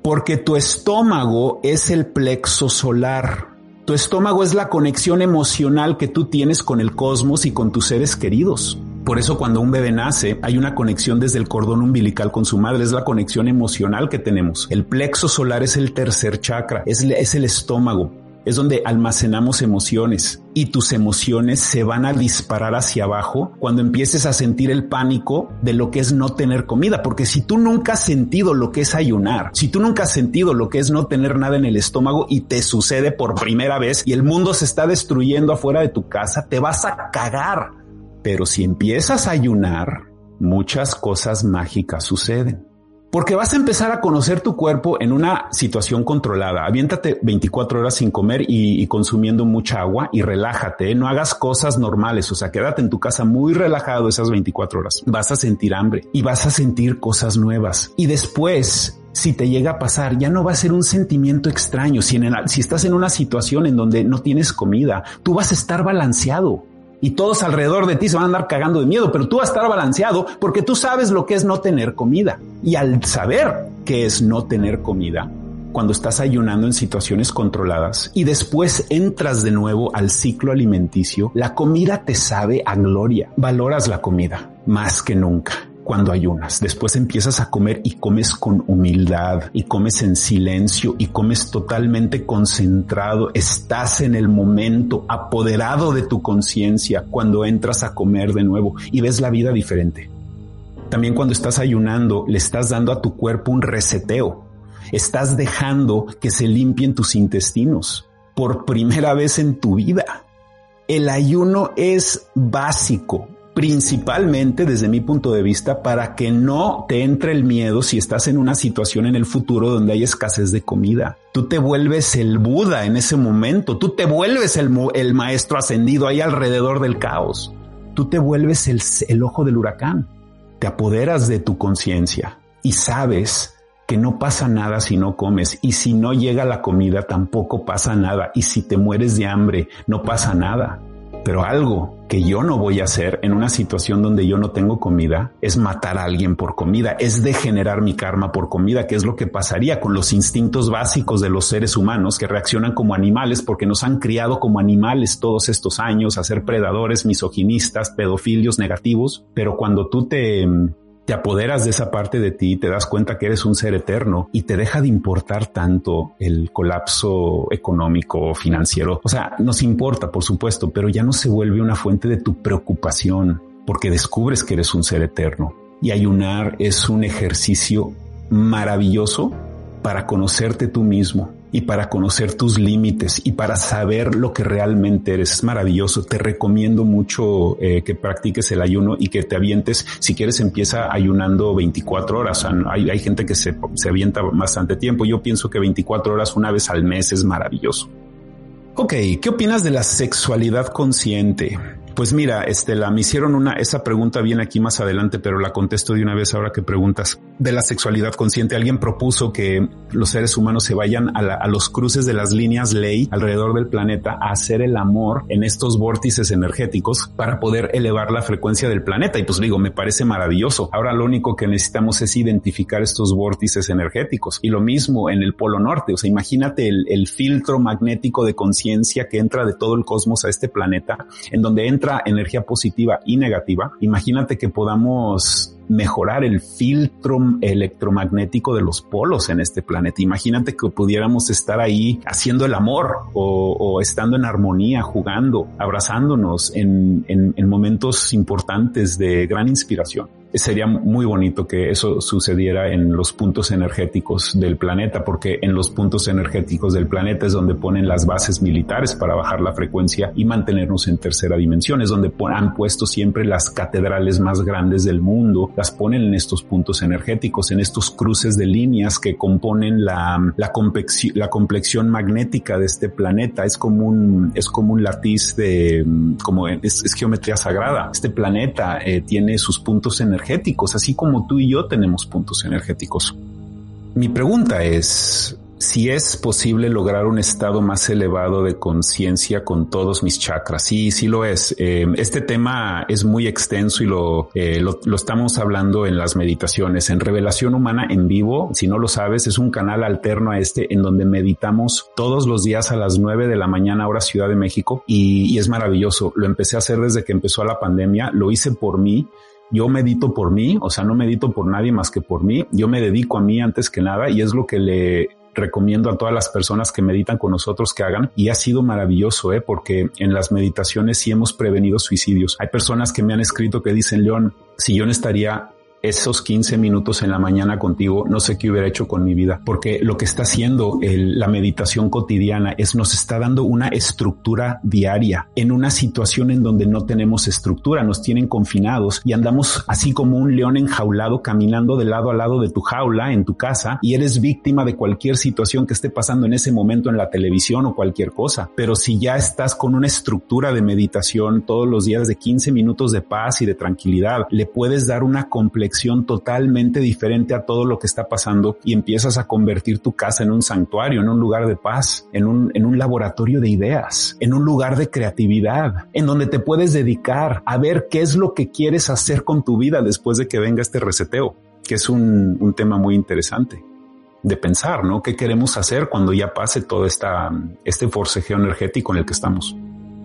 Speaker 1: porque tu estómago es el plexo solar. Tu estómago es la conexión emocional que tú tienes con el cosmos y con tus seres queridos. Por eso cuando un bebé nace hay una conexión desde el cordón umbilical con su madre, es la conexión emocional que tenemos. El plexo solar es el tercer chakra, es, el estómago es donde almacenamos emociones y tus emociones se van a disparar hacia abajo cuando empieces a sentir el pánico de lo que es no tener comida. Porque si tú nunca has sentido lo que es ayunar, si tú nunca has sentido lo que es no tener nada en el estómago y te sucede por primera vez y el mundo se está destruyendo afuera de tu casa, te vas a cagar. Pero si empiezas a ayunar, muchas cosas mágicas suceden. Porque vas a empezar a conocer tu cuerpo en una situación controlada. Aviéntate 24 horas sin comer y, consumiendo mucha agua y relájate. ¿eh? No hagas cosas normales. O sea, quédate en tu casa muy relajado esas 24 horas. Vas a sentir hambre y vas a sentir cosas nuevas. Y después si te llega a pasar, ya no va a ser un sentimiento extraño. Si, si estás en una situación en donde no tienes comida, tú vas a estar balanceado y todos alrededor de ti se van a andar cagando de miedo, pero tú vas a estar balanceado porque tú sabes lo que es no tener comida. Y al saber que es no tener comida, cuando estás ayunando en situaciones controladas y después entras de nuevo al ciclo alimenticio, la comida te sabe a gloria. Valoras la comida más que nunca cuando ayunas. Después empiezas a comer y comes con humildad y comes en silencio y comes totalmente concentrado. Estás en el momento apoderado de tu conciencia cuando entras a comer de nuevo y ves la vida diferente. También cuando estás ayunando le estás dando a tu cuerpo un reseteo. Estás dejando que se limpien tus intestinos por primera vez en tu vida. El ayuno es básico, principalmente desde mi punto de vista para que no te entre el miedo si estás en una situación en el futuro donde hay escasez de comida. Tú te vuelves el Buda en ese momento, tú te vuelves el, maestro ascendido ahí alrededor del caos, tú te vuelves el, el ojo del huracán, te apoderas de tu conciencia y sabes que no pasa nada si no comes. Y si no llega la comida tampoco pasa nada. Y si te mueres de hambre no pasa nada Pero algo que yo no voy a hacer en una situación donde yo no tengo comida es matar a alguien por comida, es degenerar mi karma por comida, que es lo que pasaría con los instintos básicos de los seres humanos que reaccionan como animales porque nos han criado como animales todos estos años a ser predadores, misoginistas, pedofilios negativos. Pero cuando tú te te apoderas de esa parte de ti, te das cuenta que eres un ser eterno y te deja de importar tanto el colapso económico o financiero. O sea, nos importa, por supuesto, pero ya no se vuelve una fuente de tu preocupación porque descubres que eres un ser eterno. Y ayunar es un ejercicio maravilloso para conocerte tú mismo, y para conocer tus límites y para saber lo que realmente eres. Es maravilloso. Te recomiendo mucho eh, que practiques el ayuno y que te avientes. Si quieres, empieza ayunando 24 horas. hay, hay, gente que se, se avienta bastante tiempo. Yo pienso que 24 horas una vez al mes es maravilloso. Ok, ¿qué opinas de la sexualidad consciente? Pues mira, Estela, me hicieron una, esa pregunta viene aquí más adelante, pero la contesto de una vez ahora que preguntas de la sexualidad consciente. Alguien propuso que los seres humanos se vayan a, a los cruces de las líneas ley alrededor del planeta a hacer el amor en estos vórtices energéticos para poder elevar la frecuencia del planeta. Y pues digo, me parece maravilloso. Ahora lo único que necesitamos es identificar estos vórtices energéticos. Y lo mismo en el Polo Norte. O sea, imagínate el, el filtro magnético de conciencia que entra de todo el cosmos a este planeta, en donde entra energía positiva y negativa, imagínate que podamos mejorar el filtro electromagnético de los polos en este planeta. Imagínate que pudiéramos estar ahí haciendo el amor o, estando en armonía, jugando, abrazándonos en momentos importantes de gran inspiración sería muy bonito que eso sucediera en los puntos energéticos del planeta, porque en los puntos energéticos del planeta es donde ponen las bases militares para bajar la frecuencia y mantenernos en tercera dimensión, es donde han puesto siempre las catedrales más grandes del mundo, las ponen en estos puntos energéticos, en estos cruces de líneas que componen la, la, complexión, la magnética de este planeta. Es como un, es como latiz de, como es, geometría sagrada. Este planeta eh, tiene sus puntos energéticos, así como tú y yo tenemos puntos energéticos. Mi pregunta es si es posible lograr un estado más elevado de conciencia con todos mis chakras. Sí, sí lo es. Eh, este tema es muy extenso y lo, eh, lo, lo, estamos hablando en las meditaciones. En Revelación Humana en vivo, si no lo sabes, es un canal alterno a este en donde meditamos todos los días a las 9 de la mañana hora Ciudad de México y, y es maravilloso. Lo empecé a hacer desde que empezó la pandemia. Lo hice por mí yo medito por mí, o sea, no medito por nadie más que por mí. Yo me dedico a mí antes que nada y es lo que le recomiendo a todas las personas que meditan con nosotros que hagan y ha sido maravilloso, ¿eh? porque en las meditaciones sí hemos prevenido suicidios. Hay personas que me han escrito que dicen, León, si yo no estaría esos 15 minutos en la mañana contigo, no sé qué hubiera hecho con mi vida, porque lo que está haciendo la meditación cotidiana es nos está dando una estructura diaria en una situación en donde no tenemos estructura, nos tienen confinados y andamos así como un león enjaulado caminando de lado a lado de tu jaula en tu casa y eres víctima de cualquier situación que esté pasando en ese momento en la televisión o cualquier cosa. Pero si ya estás con una estructura de meditación todos los días de 15 minutos de paz y de tranquilidad, le puedes dar una complejidad totalmente diferente a todo lo que está pasando y empiezas a convertir tu casa en un santuario, en un lugar de paz, en un, en un laboratorio de ideas, en un lugar de creatividad, en donde te puedes dedicar a ver qué es lo que quieres hacer con tu vida después de que venga este reseteo, que es un, un tema muy interesante de pensar, ¿no? ¿Qué queremos hacer cuando ya pase todo esta, este forcejeo energético en el que estamos?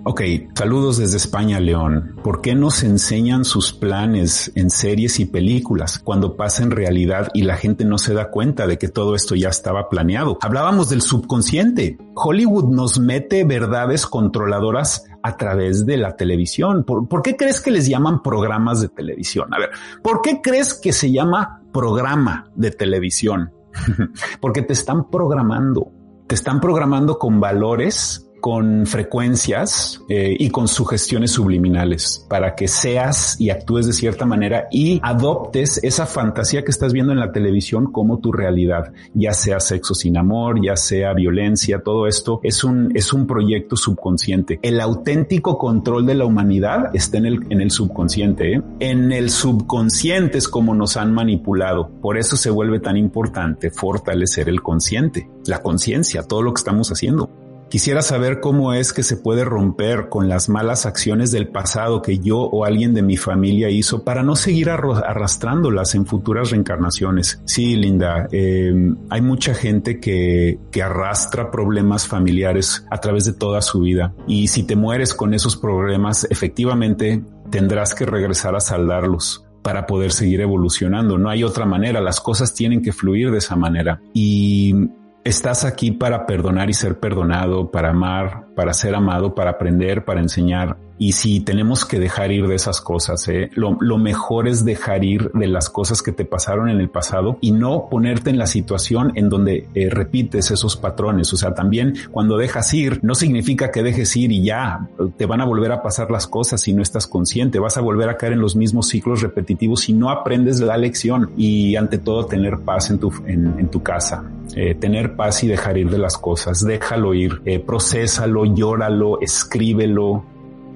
Speaker 1: Ok, saludos desde España, León. ¿Por qué nos enseñan sus planes en series y películas cuando pasa en realidad y la gente no se da cuenta de que todo esto ya estaba planeado? Hablábamos del subconsciente. Hollywood nos mete verdades controladoras a través de la televisión. ¿Por, ¿Por, qué crees que les llaman programas de televisión? A ver, ¿por qué crees que se llama programa de televisión? <laughs> Porque te están programando. Te están programando con valores con frecuencias eh, y con sugestiones subliminales para que seas y actúes de cierta manera y adoptes esa fantasía que estás viendo en la televisión como tu realidad, ya sea sexo sin amor, ya sea violencia, todo esto es un, es un proyecto subconsciente. El auténtico control de la humanidad está en el, en el subconsciente. ¿eh? En el subconsciente es como nos han manipulado. Por eso se vuelve tan importante fortalecer el consciente, la conciencia, todo lo que estamos haciendo. Quisiera saber cómo es que se puede romper con las malas acciones del pasado que yo o alguien de mi familia hizo para no seguir arrastrándolas en futuras reencarnaciones. Sí, Linda, eh, hay mucha gente que, que arrastra problemas familiares a través de toda su vida y si te mueres con esos problemas, efectivamente tendrás que regresar a saldarlos para poder seguir evolucionando. No hay otra manera, las cosas tienen que fluir de esa manera. Y Estás aquí para perdonar y ser perdonado, para amar, para ser amado, para aprender, para enseñar. Y si tenemos que dejar ir de esas cosas, ¿eh? lo, mejor es dejar ir de las cosas que te pasaron en el pasado y no ponerte en la situación en donde eh, repites esos patrones. O sea, también cuando dejas ir, no significa que dejes ir y ya te van a volver a pasar las cosas si no estás consciente. Vas a volver a caer en los mismos ciclos repetitivos si no aprendes la lección y ante todo tener paz en tu, en, tu casa. Eh, tener paz y dejar ir de las cosas, déjalo ir, eh, procésalo, llóralo, escríbelo,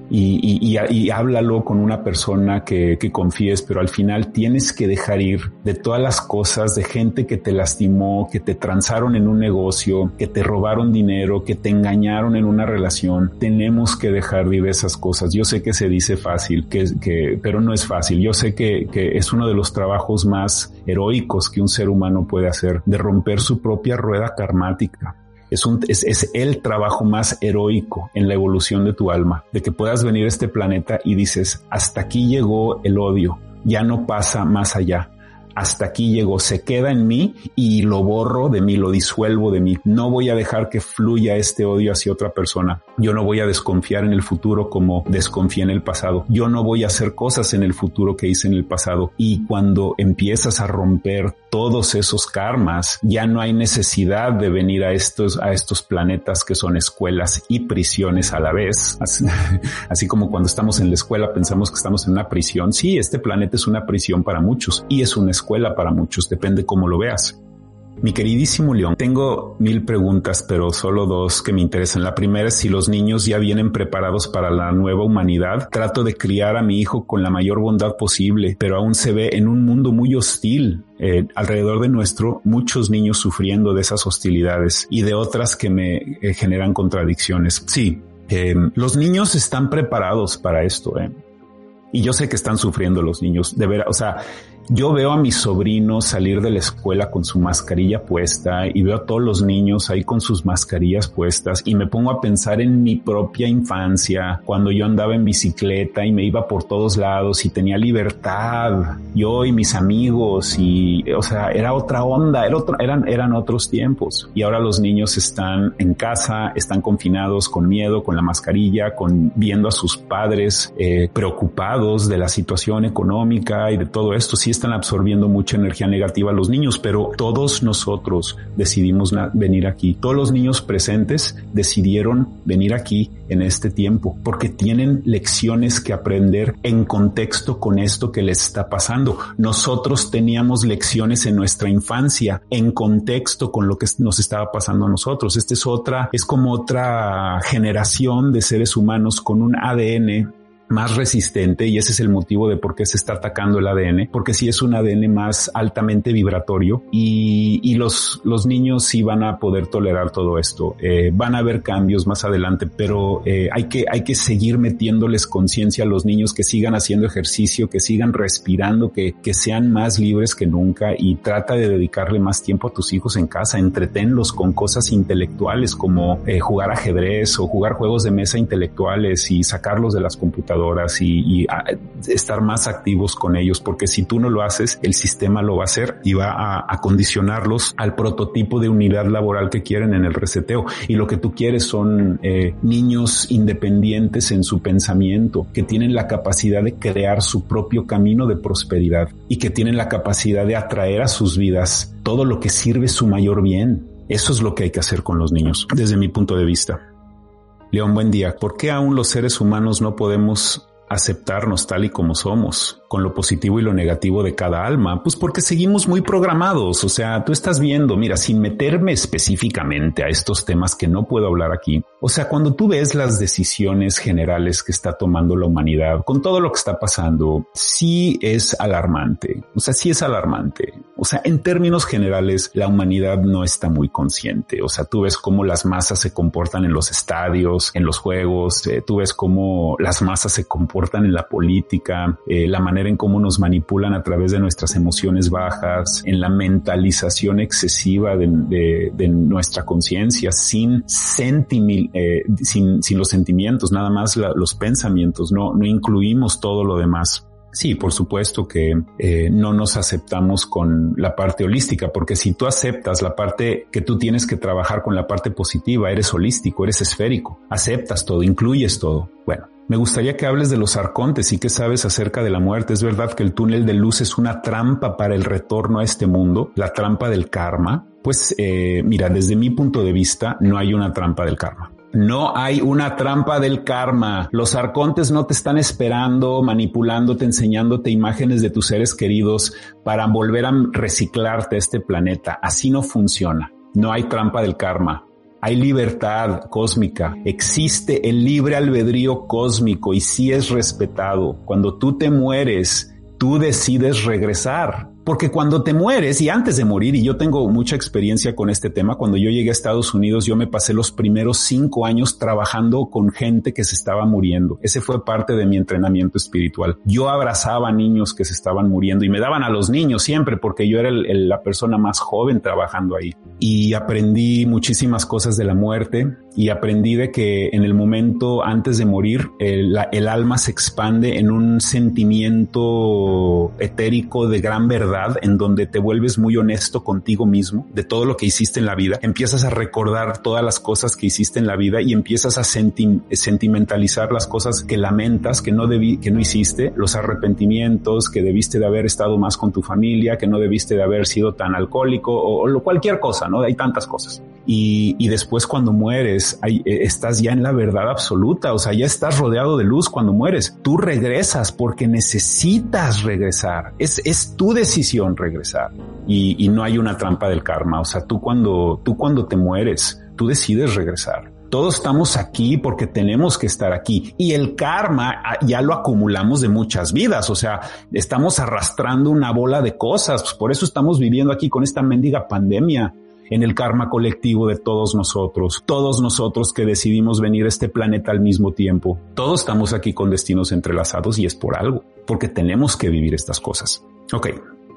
Speaker 1: y, y, háblalo con una persona que, que, confíes, pero al final tienes que dejar ir de todas las cosas de gente que te lastimó, que te transaron en un negocio, que te robaron dinero, que te engañaron en una relación. Tenemos que dejar de ir esas cosas. Yo sé que se dice fácil, que, pero no es fácil. Yo sé que es uno de los trabajos más heroicos que un ser humano puede hacer, de romper su propia rueda karmática es, un, es, es, el trabajo más heroico en la evolución de tu alma, de que puedas venir a este planeta y dices, hasta aquí llegó el odio, ya no pasa más allá hasta aquí llegó, se queda en mí y lo borro de mí, lo disuelvo de mí. No voy a dejar que fluya este odio hacia otra persona. Yo no voy a desconfiar en el futuro como desconfié en el pasado. Yo no voy a hacer cosas en el futuro que hice en el pasado. Y cuando empiezas a romper todos esos karmas, ya no hay necesidad de venir a estos, a estos planetas que son escuelas y prisiones a la vez. Así, <laughs> así como cuando estamos en la escuela pensamos que estamos en una prisión. Sí, este planeta es una prisión para muchos y es una escuela escuela para muchos, depende cómo lo veas. Mi queridísimo León, tengo mil preguntas, pero solo dos que me interesan. La primera es si los niños ya vienen preparados para la nueva humanidad. Trato de criar a mi hijo con la mayor bondad posible, pero aún se ve en un mundo muy hostil. Eh, alrededor de nuestro, muchos niños sufriendo de esas hostilidades y de otras que me eh, generan contradicciones. Sí, eh, los niños están preparados para esto. Y yo sé que están sufriendo los niños, de ver, o sea, yo veo a mis sobrinos salir de la escuela con su mascarilla puesta y veo a todos los niños ahí con sus mascarillas puestas y me pongo a pensar en mi propia infancia, cuando yo andaba en bicicleta y me iba por todos lados y tenía libertad, yo y mis amigos y, o sea, era otra onda, era otro, eran, eran otros tiempos. Y ahora los niños están en casa, están confinados con miedo, con la mascarilla, con viendo a sus padres eh, preocupados de la situación económica y de todo esto. Sí están absorbiendo mucha energía negativa los niños, pero todos nosotros decidimos venir aquí. Todos los niños presentes decidieron venir aquí en este tiempo porque tienen lecciones que aprender en contexto con esto que les está pasando. Nosotros teníamos lecciones en nuestra infancia en contexto con lo que nos estaba pasando a nosotros. Esta es otra, es como otra generación de seres humanos con un ADN más resistente y ese es el motivo de por qué se está atacando el ADN, porque si es un ADN más altamente vibratorio y, y los, los niños sí van a poder tolerar todo esto. Eh, van a haber cambios más adelante, pero eh, hay, que, hay que seguir metiéndoles conciencia a los niños que sigan haciendo ejercicio, que sigan respirando, que, que sean más libres que nunca y trata de dedicarle más tiempo a tus hijos en casa, entretenlos con cosas intelectuales como eh, jugar ajedrez o jugar juegos de mesa intelectuales y sacarlos de las computadoras y, ah, estar más activos con ellos, porque si tú no lo haces, el sistema lo va a hacer y va a, condicionarlos al prototipo de unidad laboral que quieren en el reseteo. Y lo que tú quieres son eh, niños independientes en su pensamiento, que tienen la capacidad de crear su propio camino de prosperidad y que tienen la capacidad de atraer a sus vidas todo lo que sirve su mayor bien. Eso es lo que hay que hacer con los niños, desde mi punto de vista. León, buen día. ¿Por qué aún los seres humanos no podemos aceptarnos tal y como somos? Con lo positivo y lo negativo de cada alma? Pues porque seguimos muy programados. O sea, tú estás viendo, mira, sin meterme específicamente a estos temas que no puedo hablar aquí. O sea, cuando tú ves las decisiones generales que está tomando la humanidad con todo lo que está pasando, sí es alarmante. O sea, sí es alarmante. O sea, en términos generales, la humanidad no está muy consciente. O sea, tú ves cómo las masas se comportan en los estadios, en los juegos, eh, tú ves cómo las masas se comportan en la política, eh, la manera en cómo nos manipulan a través de nuestras emociones bajas, en la mentalización excesiva de, nuestra conciencia, sin, eh, sin, sin los sentimientos, nada más los pensamientos, no, no incluimos todo lo demás. Sí, por supuesto que eh, no nos aceptamos con la parte holística, porque si tú aceptas la parte que tú tienes que trabajar con la parte positiva, eres holístico, eres esférico, aceptas todo, incluyes todo. Bueno, me gustaría que hables de los arcontes y qué sabes acerca de la muerte. Es verdad que el túnel de luz es una trampa para el retorno a este mundo, la trampa del karma. Pues eh, mira, desde mi punto de vista, no hay una trampa del karma. No hay una trampa del karma. Los arcontes no te están esperando, manipulándote, enseñándote imágenes de tus seres queridos para volver a reciclarte este planeta. Así no funciona. No hay trampa del karma. Hay libertad cósmica. Existe el libre albedrío cósmico y si es respetado. Cuando tú te mueres, tú decides regresar. Porque cuando te mueres y antes de morir, y yo tengo mucha experiencia con este tema, cuando yo llegué a Estados Unidos, yo me pasé los primeros cinco años trabajando con gente que se estaba muriendo. Ese fue parte de mi entrenamiento espiritual. Yo abrazaba a niños que se estaban muriendo y me daban a los niños siempre porque yo era la persona más joven trabajando ahí. Y aprendí muchísimas cosas de la muerte y aprendí de que en el momento antes de morir, el, el alma se expande en un sentimiento etérico de gran verdad en donde te vuelves muy honesto contigo mismo de todo lo que hiciste en la vida, empiezas a recordar todas las cosas que hiciste en la vida y empiezas a sentimentalizar las cosas que lamentas, que no debí, que no hiciste, los arrepentimientos, que debiste de haber estado más con tu familia, que no debiste de haber sido tan alcohólico o, o cualquier cosa, ¿no? Hay tantas cosas. Y, y después cuando mueres, eh, estás ya en la verdad absoluta, o sea, ya estás rodeado de luz cuando mueres. Tú regresas porque necesitas regresar. Es, es tu decisión regresar y, no hay una trampa del karma. O sea, tú cuando, tú cuando te mueres, tú decides regresar. Todos estamos aquí porque tenemos que estar aquí y el karma ah, ya lo acumulamos de muchas vidas. O sea, estamos arrastrando una bola de cosas. Pues por eso estamos viviendo aquí con esta mendiga pandemia en el karma colectivo de todos nosotros, todos nosotros que decidimos venir a este planeta al mismo tiempo. Todos estamos aquí con destinos entrelazados y es por algo, porque tenemos que vivir estas cosas. Ok,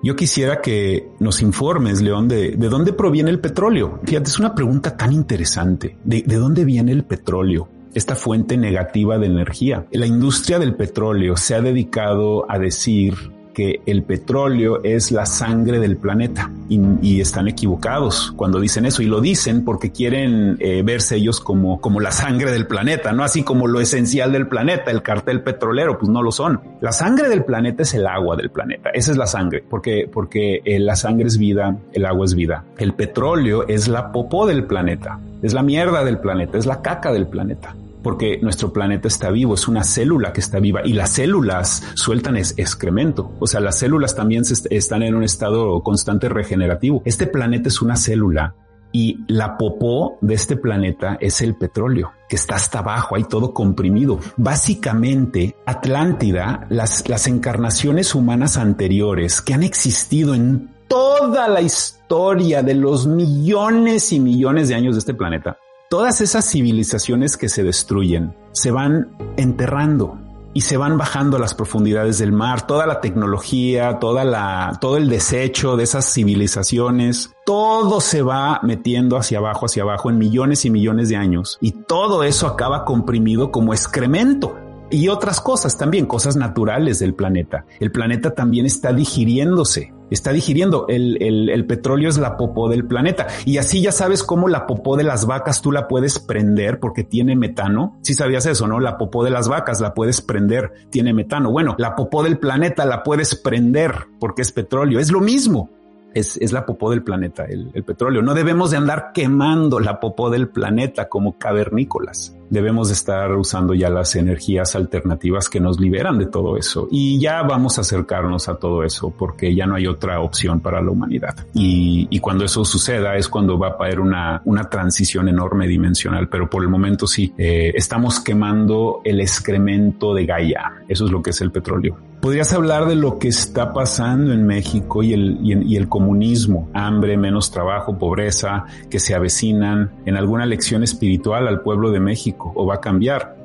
Speaker 1: yo quisiera que nos informes, León, de, de dónde proviene el petróleo. Fíjate, es una pregunta tan interesante. ¿De, de dónde viene el petróleo? esta fuente negativa de energía. La industria del petróleo se ha dedicado a decir que el petróleo es la sangre del planeta y, están equivocados cuando dicen eso y lo dicen porque quieren eh, verse ellos como, como la sangre del planeta, no así como lo esencial del planeta, el cartel petrolero, pues no lo son. La sangre del planeta es el agua del planeta, esa es la sangre, porque, porque eh, la sangre es vida, el agua es vida. El petróleo es la popó del planeta, es la mierda del planeta, es la caca del planeta porque nuestro planeta está vivo, es una célula que está viva y las células sueltan excremento. O sea, las células también están en un estado constante regenerativo. Este planeta es una célula y la popó de este planeta es el petróleo, que está hasta abajo, hay todo comprimido. Básicamente, Atlántida, las, las encarnaciones humanas anteriores que han existido en toda la historia de los millones y millones de años de este planeta, todas esas civilizaciones que se destruyen se van enterrando y se van bajando a las profundidades del mar, toda la tecnología, toda la, todo el desecho de esas civilizaciones, todo se va metiendo hacia abajo, hacia abajo en millones y millones de años. Y todo eso acaba comprimido como excremento. Y otras cosas también, cosas naturales del planeta. El planeta también está digiriéndose, está digiriendo. El, el, petróleo es la popó del planeta. Y así ya sabes cómo la popó de las vacas tú la puedes prender porque tiene metano. Si sabías eso, ¿no? La popó de las vacas la puedes prender, tiene metano. Bueno, la popó del planeta la puedes prender porque es petróleo. Es lo mismo. es, la popó del planeta, el, el, petróleo. No debemos de andar quemando la popó del planeta como cavernícolas. Debemos de estar usando ya las energías alternativas que nos liberan de todo eso. Y ya vamos a acercarnos a todo eso porque ya no hay otra opción para la humanidad. Y, y cuando eso suceda es cuando va a haber una, una transición enorme dimensional. Pero por el momento sí, eh, estamos quemando el excremento de Gaia. Eso es lo que es el petróleo. ¿Podrías hablar de lo que está pasando en México y el, y, el comunismo? Hambre, menos trabajo, pobreza, que se avecinan en alguna lección espiritual al pueblo de México o va a cambiar.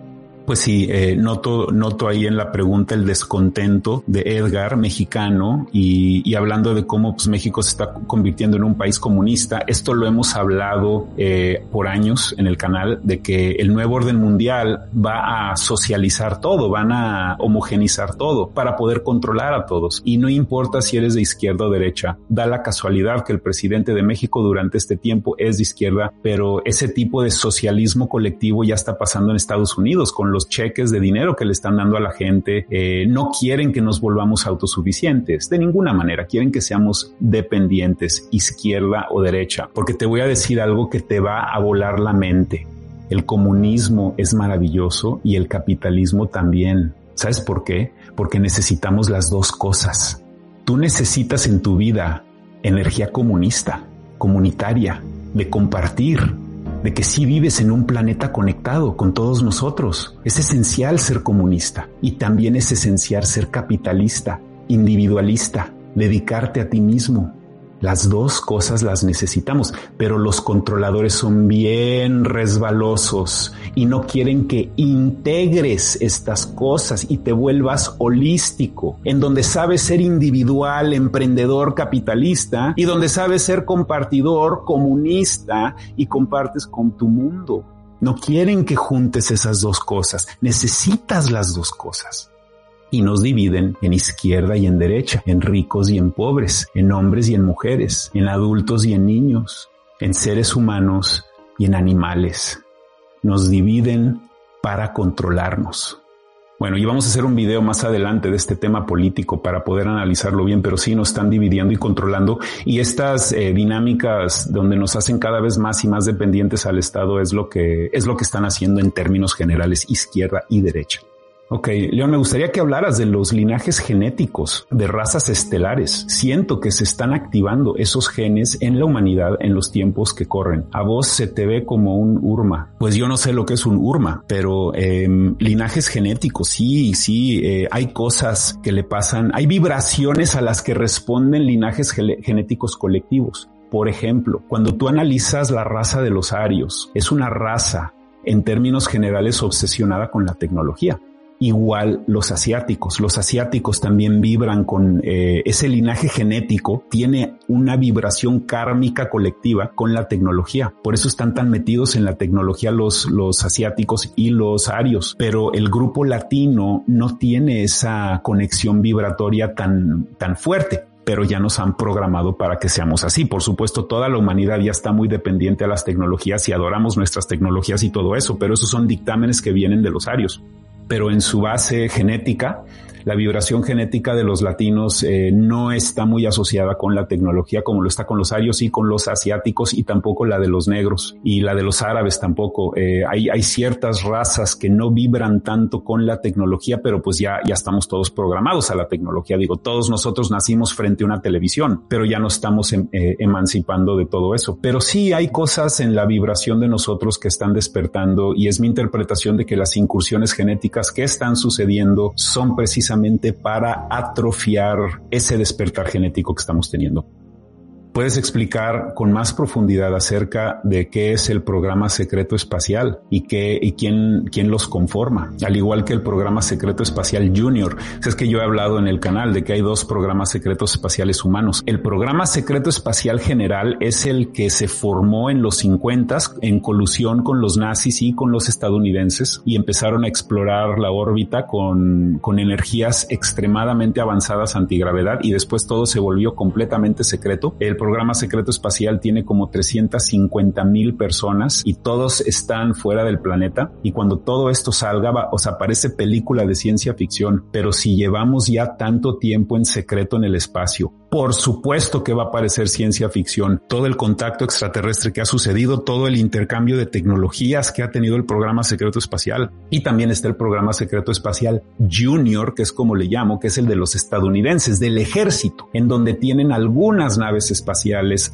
Speaker 1: Pues sí, eh, noto, noto ahí en la pregunta el descontento de Edgar, mexicano, y, y hablando de cómo pues, México se está convirtiendo en un país comunista. Esto lo hemos hablado eh, por años en el canal, de que el nuevo orden mundial va a socializar todo, van a homogenizar todo para poder controlar a todos. Y no importa si eres de izquierda o derecha, da la casualidad que el presidente de México durante este tiempo es de izquierda, pero ese tipo de socialismo colectivo ya está pasando en Estados Unidos con los cheques de dinero que le están dando a la gente, eh, no quieren que nos volvamos autosuficientes de ninguna manera, quieren que seamos dependientes, izquierda o derecha, porque te voy a decir algo que te va a volar la mente. El comunismo es maravilloso y el capitalismo también. ¿Sabes por qué? Porque necesitamos las dos cosas. Tú necesitas en tu vida energía comunista, comunitaria, de compartir, de que sí vives en un planeta conectado con todos nosotros. Es esencial ser comunista y también es esencial ser capitalista, individualista, dedicarte a ti mismo, las dos cosas las necesitamos, pero los controladores son bien resbalosos y no quieren que integres estas cosas y te vuelvas holístico, en donde sabes ser individual, emprendedor, capitalista y donde sabes ser compartidor, comunista y compartes con tu mundo. No quieren que juntes esas dos cosas, necesitas las dos cosas y nos dividen en izquierda y en derecha, en ricos y en pobres, en hombres y en mujeres, en adultos y en niños, en seres humanos y en animales. Nos dividen para controlarnos. Bueno, y vamos a hacer un video más adelante de este tema político para poder analizarlo bien, pero sí nos están dividiendo y controlando. Y estas eh, dinámicas donde nos hacen cada vez más y más dependientes al Estado es lo que es lo que están haciendo en términos generales izquierda y derecha. Ok, León, me gustaría que hablaras de los linajes genéticos de razas estelares. Siento que se están activando esos genes en la humanidad en los tiempos que corren. A vos se te ve como un urma. Pues yo no sé lo que es un urma, pero em, linajes genéticos, sí, sí, eh, hay cosas que le pasan, hay vibraciones a las que responden linajes genéticos colectivos. Por ejemplo, cuando tú analizas la raza de los arios, es una raza en términos generales obsesionada con la tecnología igual los asiáticos. Los asiáticos también vibran con eh, ese linaje genético, tiene una vibración kármica colectiva con la tecnología. Por eso están tan metidos en la tecnología los, los asiáticos y los arios. Pero el grupo latino no tiene esa conexión vibratoria tan, tan fuerte pero ya nos han programado para que seamos así. Por supuesto, toda la humanidad ya está muy dependiente a las tecnologías y adoramos nuestras tecnologías y todo eso, pero esos son dictámenes que vienen de los arios pero en su base genética la vibración genética de los latinos eh, no está muy asociada con la tecnología como lo está con los arios y con los asiáticos y tampoco la de los negros y la de los árabes tampoco. Eh, hay, ciertas razas que no vibran tanto con la tecnología, pero pues ya, ya estamos todos programados a la tecnología. Digo, todos nosotros nacimos frente a una televisión, pero ya no estamos em, eh, emancipando de todo eso. Pero sí hay cosas en la vibración de nosotros que están despertando y es mi interpretación de que las incursiones genéticas que están sucediendo son precisamente para atrofiar ese despertar genético que estamos teniendo. ¿Puedes explicar con más profundidad acerca de qué es el programa secreto espacial y qué y quién, quién los conforma? Al igual que el programa secreto espacial Junior. Es que yo he hablado en el canal de que hay dos programas secretos espaciales humanos. El programa secreto espacial general es el que se formó en los 50 en colusión con los nazis y con los estadounidenses y empezaron a explorar la órbita con, con energías extremadamente avanzadas antigravedad y después todo se volvió completamente secreto. El programa secreto espacial tiene como 350 mil personas y todos están fuera del planeta. Y cuando todo esto salga, va, o sea, parece película de ciencia ficción, pero si llevamos ya tanto tiempo en secreto en el espacio, por supuesto que va a parecer ciencia ficción. Todo el contacto extraterrestre que ha sucedido, todo el intercambio de tecnologías que ha tenido el programa secreto espacial. Y también está el programa secreto espacial Junior, que es como le llamo, que es el de los estadounidenses, del ejército, en donde tienen algunas naves espaciales,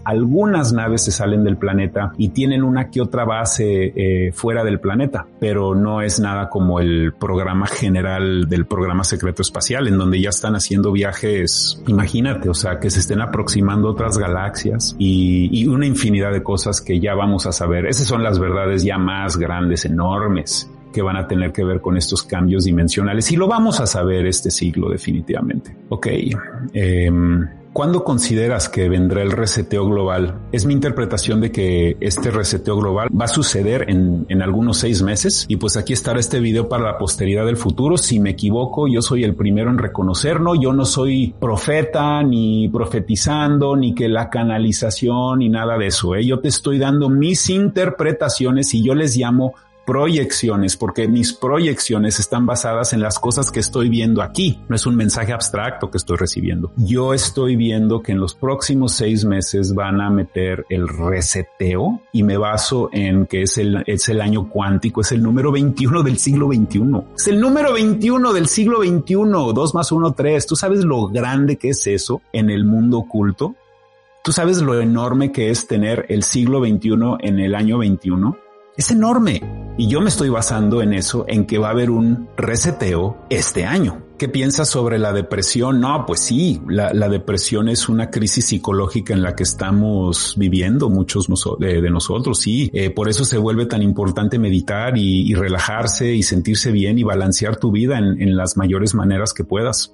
Speaker 1: algunas naves se salen del planeta y tienen una que otra base eh, fuera del planeta, pero no es nada como el programa general del programa secreto espacial, en donde ya están haciendo viajes, imagínate, o sea, que se estén aproximando otras galaxias y, una infinidad de cosas que ya vamos a saber. Esas son las verdades ya más grandes, enormes que van a tener que ver con estos cambios dimensionales y lo vamos a saber este siglo definitivamente. Ok. Eh, ¿Cuándo consideras que vendrá el reseteo global? Es mi interpretación de que este reseteo global va a suceder en, en, algunos seis meses y pues aquí estará este video para la posteridad del futuro. Si me equivoco, yo soy el primero en reconocerlo. Yo no soy profeta ni profetizando ni que la canalización ni nada de eso. ¿eh? Yo te estoy dando mis interpretaciones y yo les llamo proyecciones, porque mis proyecciones están basadas en las cosas que estoy viendo aquí. No es un mensaje abstracto que estoy recibiendo. Yo estoy viendo que en los próximos seis meses van a meter el reseteo y me baso en que es el, es el año cuántico, es el número 21 del siglo 21. Es el número 21 del siglo 21, 2 más 1, 3. ¿Tú sabes lo grande que es eso en el mundo oculto? ¿Tú sabes lo enorme que es tener el siglo 21 en el año 21? Es enorme. Y yo me estoy basando en eso, en que va a haber un reseteo este año. ¿Qué piensas sobre la depresión? No, pues sí, la, depresión es una crisis psicológica en la que estamos viviendo muchos de, nosotros, sí. Eh, por eso se vuelve tan importante meditar y, y, relajarse y sentirse bien y balancear tu vida en, en las mayores maneras que puedas.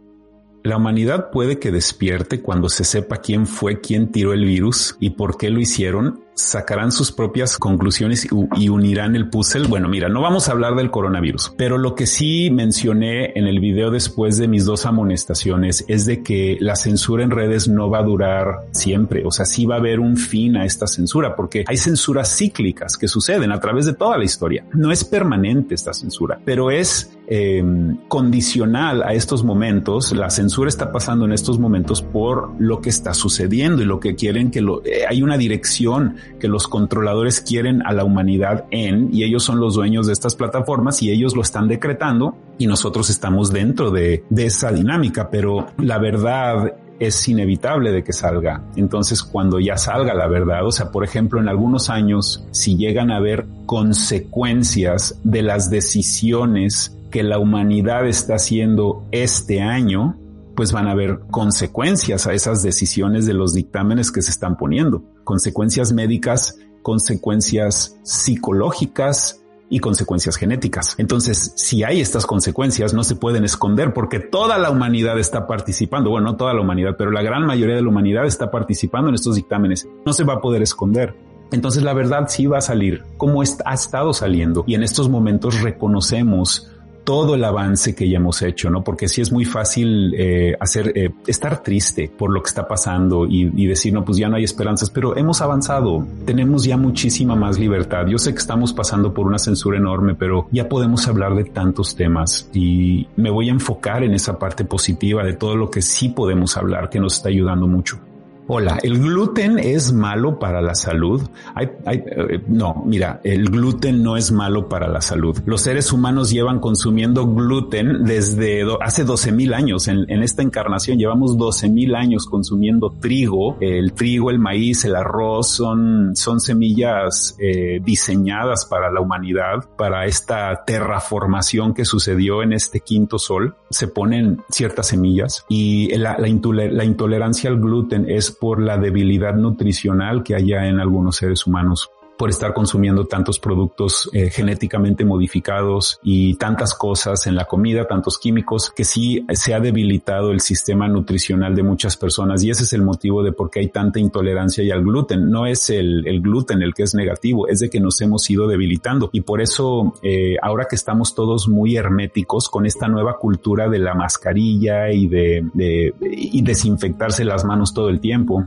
Speaker 1: La humanidad puede que despierte cuando se sepa quién fue quien tiró el virus y por qué lo hicieron sacarán sus propias conclusiones y unirán el puzzle. Bueno, mira, no vamos a hablar del coronavirus, pero lo que sí mencioné en el video después de mis dos amonestaciones es de que la censura en redes no va a durar siempre. O sea, sí va a haber un fin a esta censura porque hay censuras cíclicas que suceden a través de toda la historia. No es permanente esta censura, pero es eh, condicional a estos momentos. La censura está pasando en estos momentos por lo que está sucediendo y lo que quieren que lo, eh, hay una dirección que los controladores quieren a la humanidad en, y ellos son los dueños de estas plataformas y ellos lo están decretando y nosotros estamos dentro de, de esa dinámica, pero la verdad es inevitable de que salga. Entonces, cuando ya salga la verdad, o sea, por ejemplo, en algunos años, si llegan a haber consecuencias de las decisiones que la humanidad está haciendo este año, pues van a haber consecuencias a esas decisiones de los dictámenes que se están poniendo. Consecuencias médicas, consecuencias psicológicas y consecuencias genéticas. Entonces, si hay estas consecuencias, no se pueden esconder porque toda la humanidad está participando. Bueno, no toda la humanidad, pero la gran mayoría de la humanidad está participando en estos dictámenes. No se va a poder esconder. Entonces la verdad sí va a salir, como ha estado saliendo. Y en estos momentos reconocemos todo el avance que ya hemos hecho, ¿no? Porque sí es muy fácil eh, hacer, eh, estar triste por lo que está pasando y, y, decir, no, pues ya no hay esperanzas, pero hemos avanzado, tenemos ya muchísima más libertad. Yo sé que estamos pasando por una censura enorme, pero ya podemos hablar de tantos temas y me voy a enfocar en esa parte positiva de todo lo que sí podemos hablar, que nos está ayudando mucho. Hola, ¿el gluten es malo para la salud? Eh, no, mira, el gluten no es malo para la salud. Los seres humanos llevan consumiendo gluten desde hace 12 mil años. En, esta encarnación llevamos 12 mil años consumiendo trigo. El trigo, el maíz, el arroz son, son semillas eh, diseñadas para la humanidad, para esta terraformación que sucedió en este quinto sol. Se ponen ciertas semillas y la intolerancia al gluten es por la debilidad nutricional que haya en algunos seres humanos por estar consumiendo tantos productos eh, genéticamente modificados y tantas cosas en la comida, tantos químicos, que sí se ha debilitado el sistema nutricional de muchas personas y ese es el motivo de por qué hay tanta intolerancia y al gluten. No es el, gluten el que es negativo, es de que nos hemos ido debilitando y por eso eh, ahora que estamos todos muy herméticos con esta nueva cultura de la mascarilla y de, de y desinfectarse las manos todo el tiempo,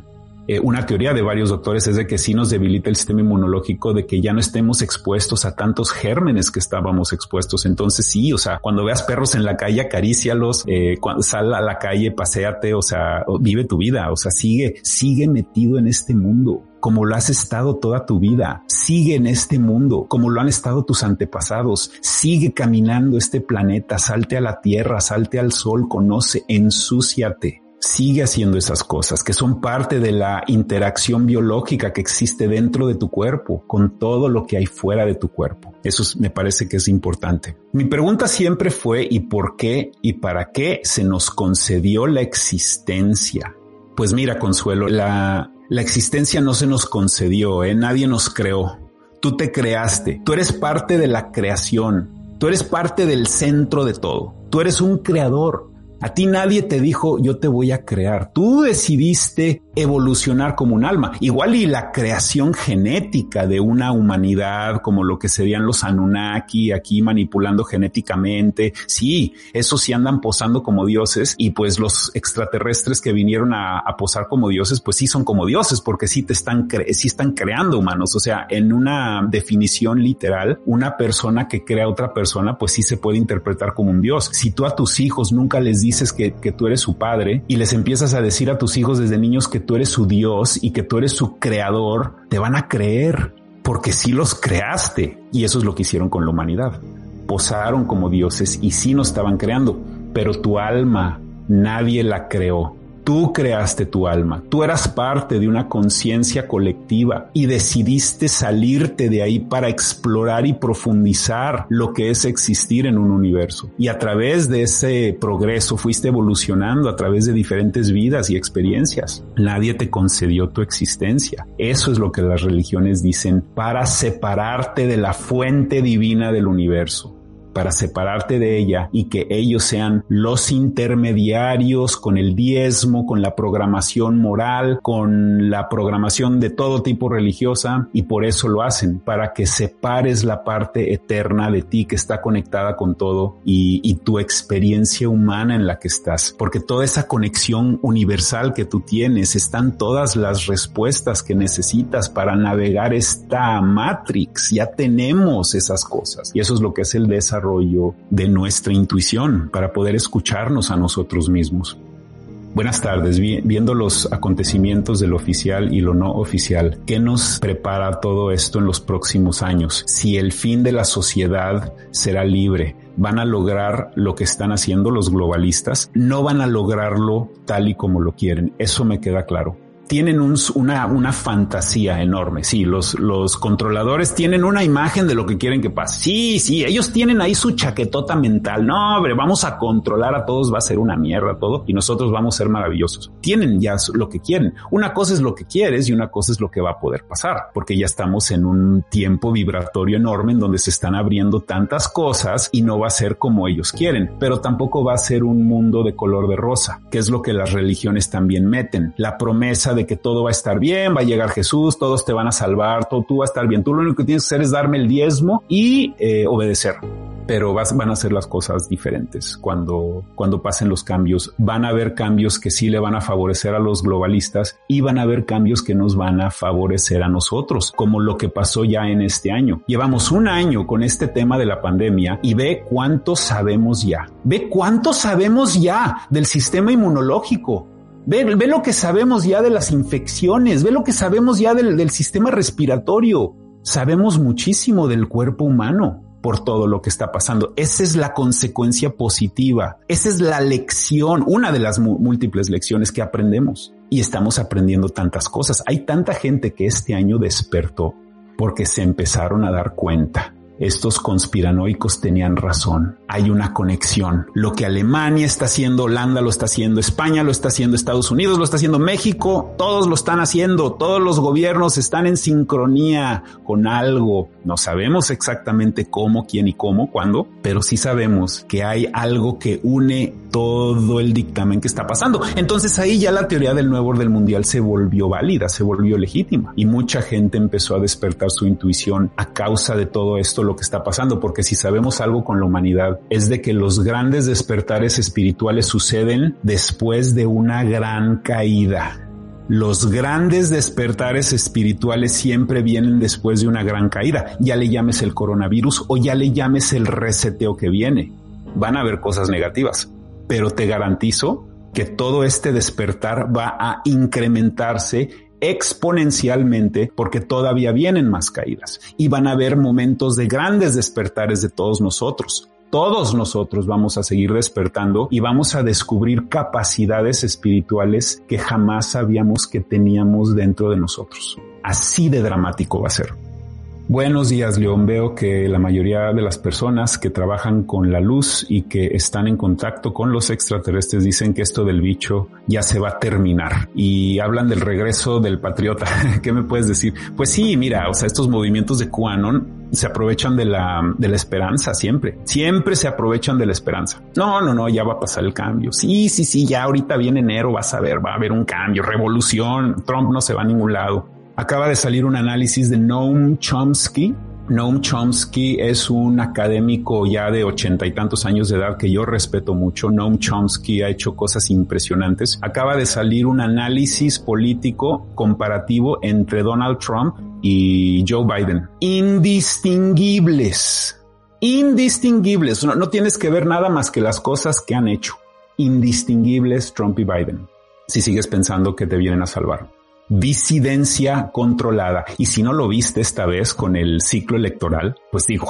Speaker 1: eh, una teoría de varios doctores es de que sí nos debilita el sistema inmunológico, de que ya no estemos expuestos a tantos gérmenes que estábamos expuestos. Entonces sí, o sea, cuando veas perros en la calle, acarícialos, eh, sal a la calle, paséate, o sea, vive tu vida, o sea, sigue, sigue metido en este mundo como lo has estado toda tu vida. Sigue en este mundo como lo han estado tus antepasados. Sigue caminando este planeta, salte a la tierra, salte al sol, conoce, ensúciate sigue haciendo esas cosas que son parte de la interacción biológica que existe dentro de tu cuerpo con todo lo que hay fuera de tu cuerpo. Eso me parece que es importante. Mi pregunta siempre fue ¿y por qué y para qué se nos concedió la existencia? Pues mira, Consuelo, la, la existencia no se nos concedió, ¿eh? nadie nos creó. Tú te creaste, tú eres parte de la creación, tú eres parte del centro de todo, tú eres un creador. A ti nadie te dijo yo te voy a crear. Tú decidiste evolucionar como un alma. Igual y la creación genética de una humanidad como lo que serían los Anunnaki aquí manipulando genéticamente. Sí, esos sí andan posando como dioses y pues los extraterrestres que vinieron a, posar como dioses pues sí son como dioses porque sí te están, sí están creando humanos. O sea, en una definición literal, una persona que crea a otra persona pues sí se puede interpretar como un dios. Si tú a tus hijos nunca les dices que, que tú eres su padre y les empiezas a decir a tus hijos desde niños que tú eres su Dios y que tú eres su creador, te van a creer porque sí los creaste. Y eso es lo que hicieron con la humanidad. Posaron como dioses y sí nos estaban creando, pero tu alma nadie la creó. Tú creaste tu alma, tú eras parte de una conciencia colectiva y decidiste salirte de ahí para explorar y profundizar lo que es existir en un universo. Y a través de ese progreso fuiste evolucionando a través de diferentes vidas y experiencias. Nadie te concedió tu existencia. Eso es lo que las religiones dicen para separarte de la fuente divina del universo para separarte de ella y que ellos sean los intermediarios con el diezmo, con la programación moral, con la programación de todo tipo religiosa y por eso lo hacen, para que separes la parte eterna de ti que está conectada con todo y, y tu experiencia humana en la que estás, porque toda esa conexión universal que tú tienes están todas las respuestas que necesitas para navegar esta matrix, ya tenemos esas cosas. Y eso es lo que es el desarrollo de nuestra intuición para poder escucharnos a nosotros mismos. Buenas tardes, viendo los acontecimientos de lo oficial y lo no oficial, ¿qué nos prepara todo esto en los próximos años? Si el fin de la sociedad será libre, ¿van a lograr lo que están haciendo los globalistas? No van a lograrlo tal y como lo quieren, eso me queda claro tienen una, una fantasía enorme. Sí, los, los controladores tienen una imagen de lo que quieren que pase. Sí, sí, ellos tienen ahí su chaquetota mental. No, hombre, vamos a controlar a todos, va a ser una mierda todo y nosotros vamos a ser maravillosos. Tienen ya lo que quieren. Una cosa es lo que quieres y una cosa es lo que va a poder pasar, porque ya estamos en un tiempo vibratorio enorme en donde se están abriendo tantas cosas y no va a ser como ellos quieren, pero tampoco va a ser un mundo de color de rosa, que es lo que las religiones también meten. La promesa de que todo va a estar bien, va a llegar Jesús, todos te van a salvar, todo tú va a estar bien. Tú lo único que tienes que hacer es darme el diezmo y eh, obedecer pero van a ser las cosas diferentes cuando, cuando pasen los cambios. Van a haber cambios que sí le van a favorecer a los globalistas y van a haber cambios que nos van a favorecer a nosotros, como lo que pasó ya en este año. Llevamos un año con este tema de la pandemia y ve cuánto sabemos ya. Ve cuánto sabemos ya del sistema inmunológico Ve, lo que sabemos ya de las infecciones, ve lo que sabemos ya del, sistema respiratorio. Sabemos muchísimo del cuerpo humano por todo lo que está pasando. Esa es la consecuencia positiva. Esa es la lección, una de las múltiples lecciones que aprendemos. Y estamos aprendiendo tantas cosas. Hay tanta gente que este año despertó porque se empezaron a dar cuenta estos conspiranoicos tenían razón. Hay una conexión. Lo que Alemania está haciendo, Holanda lo está haciendo, España lo está haciendo, Estados Unidos lo está haciendo, México, todos lo están haciendo, todos los gobiernos están en sincronía con algo. No sabemos exactamente cómo, quién y cómo, cuándo, pero sí sabemos que hay algo que une todo el dictamen que está pasando. Entonces ahí ya la teoría del nuevo orden mundial se volvió válida, se volvió legítima y mucha gente empezó a despertar su intuición a causa de todo esto lo que está pasando, porque si sabemos algo con la humanidad es de que los grandes despertares espirituales suceden después de una gran caída Los grandes despertares espirituales siempre vienen después de una gran caída. Ya le llames el coronavirus o ya le llames el reseteo que viene. Van a haber cosas negativas, pero te garantizo que todo este despertar va a incrementarse exponencialmente porque todavía vienen más caídas y van a haber momentos de grandes despertares de todos nosotros todos nosotros vamos a seguir despertando y vamos a descubrir capacidades espirituales que jamás sabíamos que teníamos dentro de nosotros. Así de dramático va a ser. Buenos días, León. Veo que la mayoría de las personas que trabajan con la luz y que están en contacto con los extraterrestres dicen que esto del bicho ya se va a terminar y hablan del regreso del patriota. <laughs> ¿Qué me puedes decir? Pues sí, mira, o sea, estos movimientos de QAnon se aprovechan de la, de la esperanza siempre. Siempre se aprovechan de la esperanza. No, no, no, ya va a pasar el cambio. Sí, sí, sí, ya ahorita viene enero, vas a ver, va a haber un cambio, revolución. Trump no se va a ningún lado. Acaba de salir un análisis de Noam Chomsky. Noam Chomsky es un académico ya de ochenta y tantos años de edad que yo respeto mucho. Noam Chomsky ha hecho cosas impresionantes. Acaba de salir un análisis político comparativo entre Donald Trump y Joe Biden. Indistinguibles. Indistinguibles. No, no tienes que ver nada más que las cosas que han hecho. Indistinguibles Trump y Biden. Si sigues pensando que te vienen a salvar disidencia controlada. Y si no lo viste esta vez con el ciclo electoral, pues digo,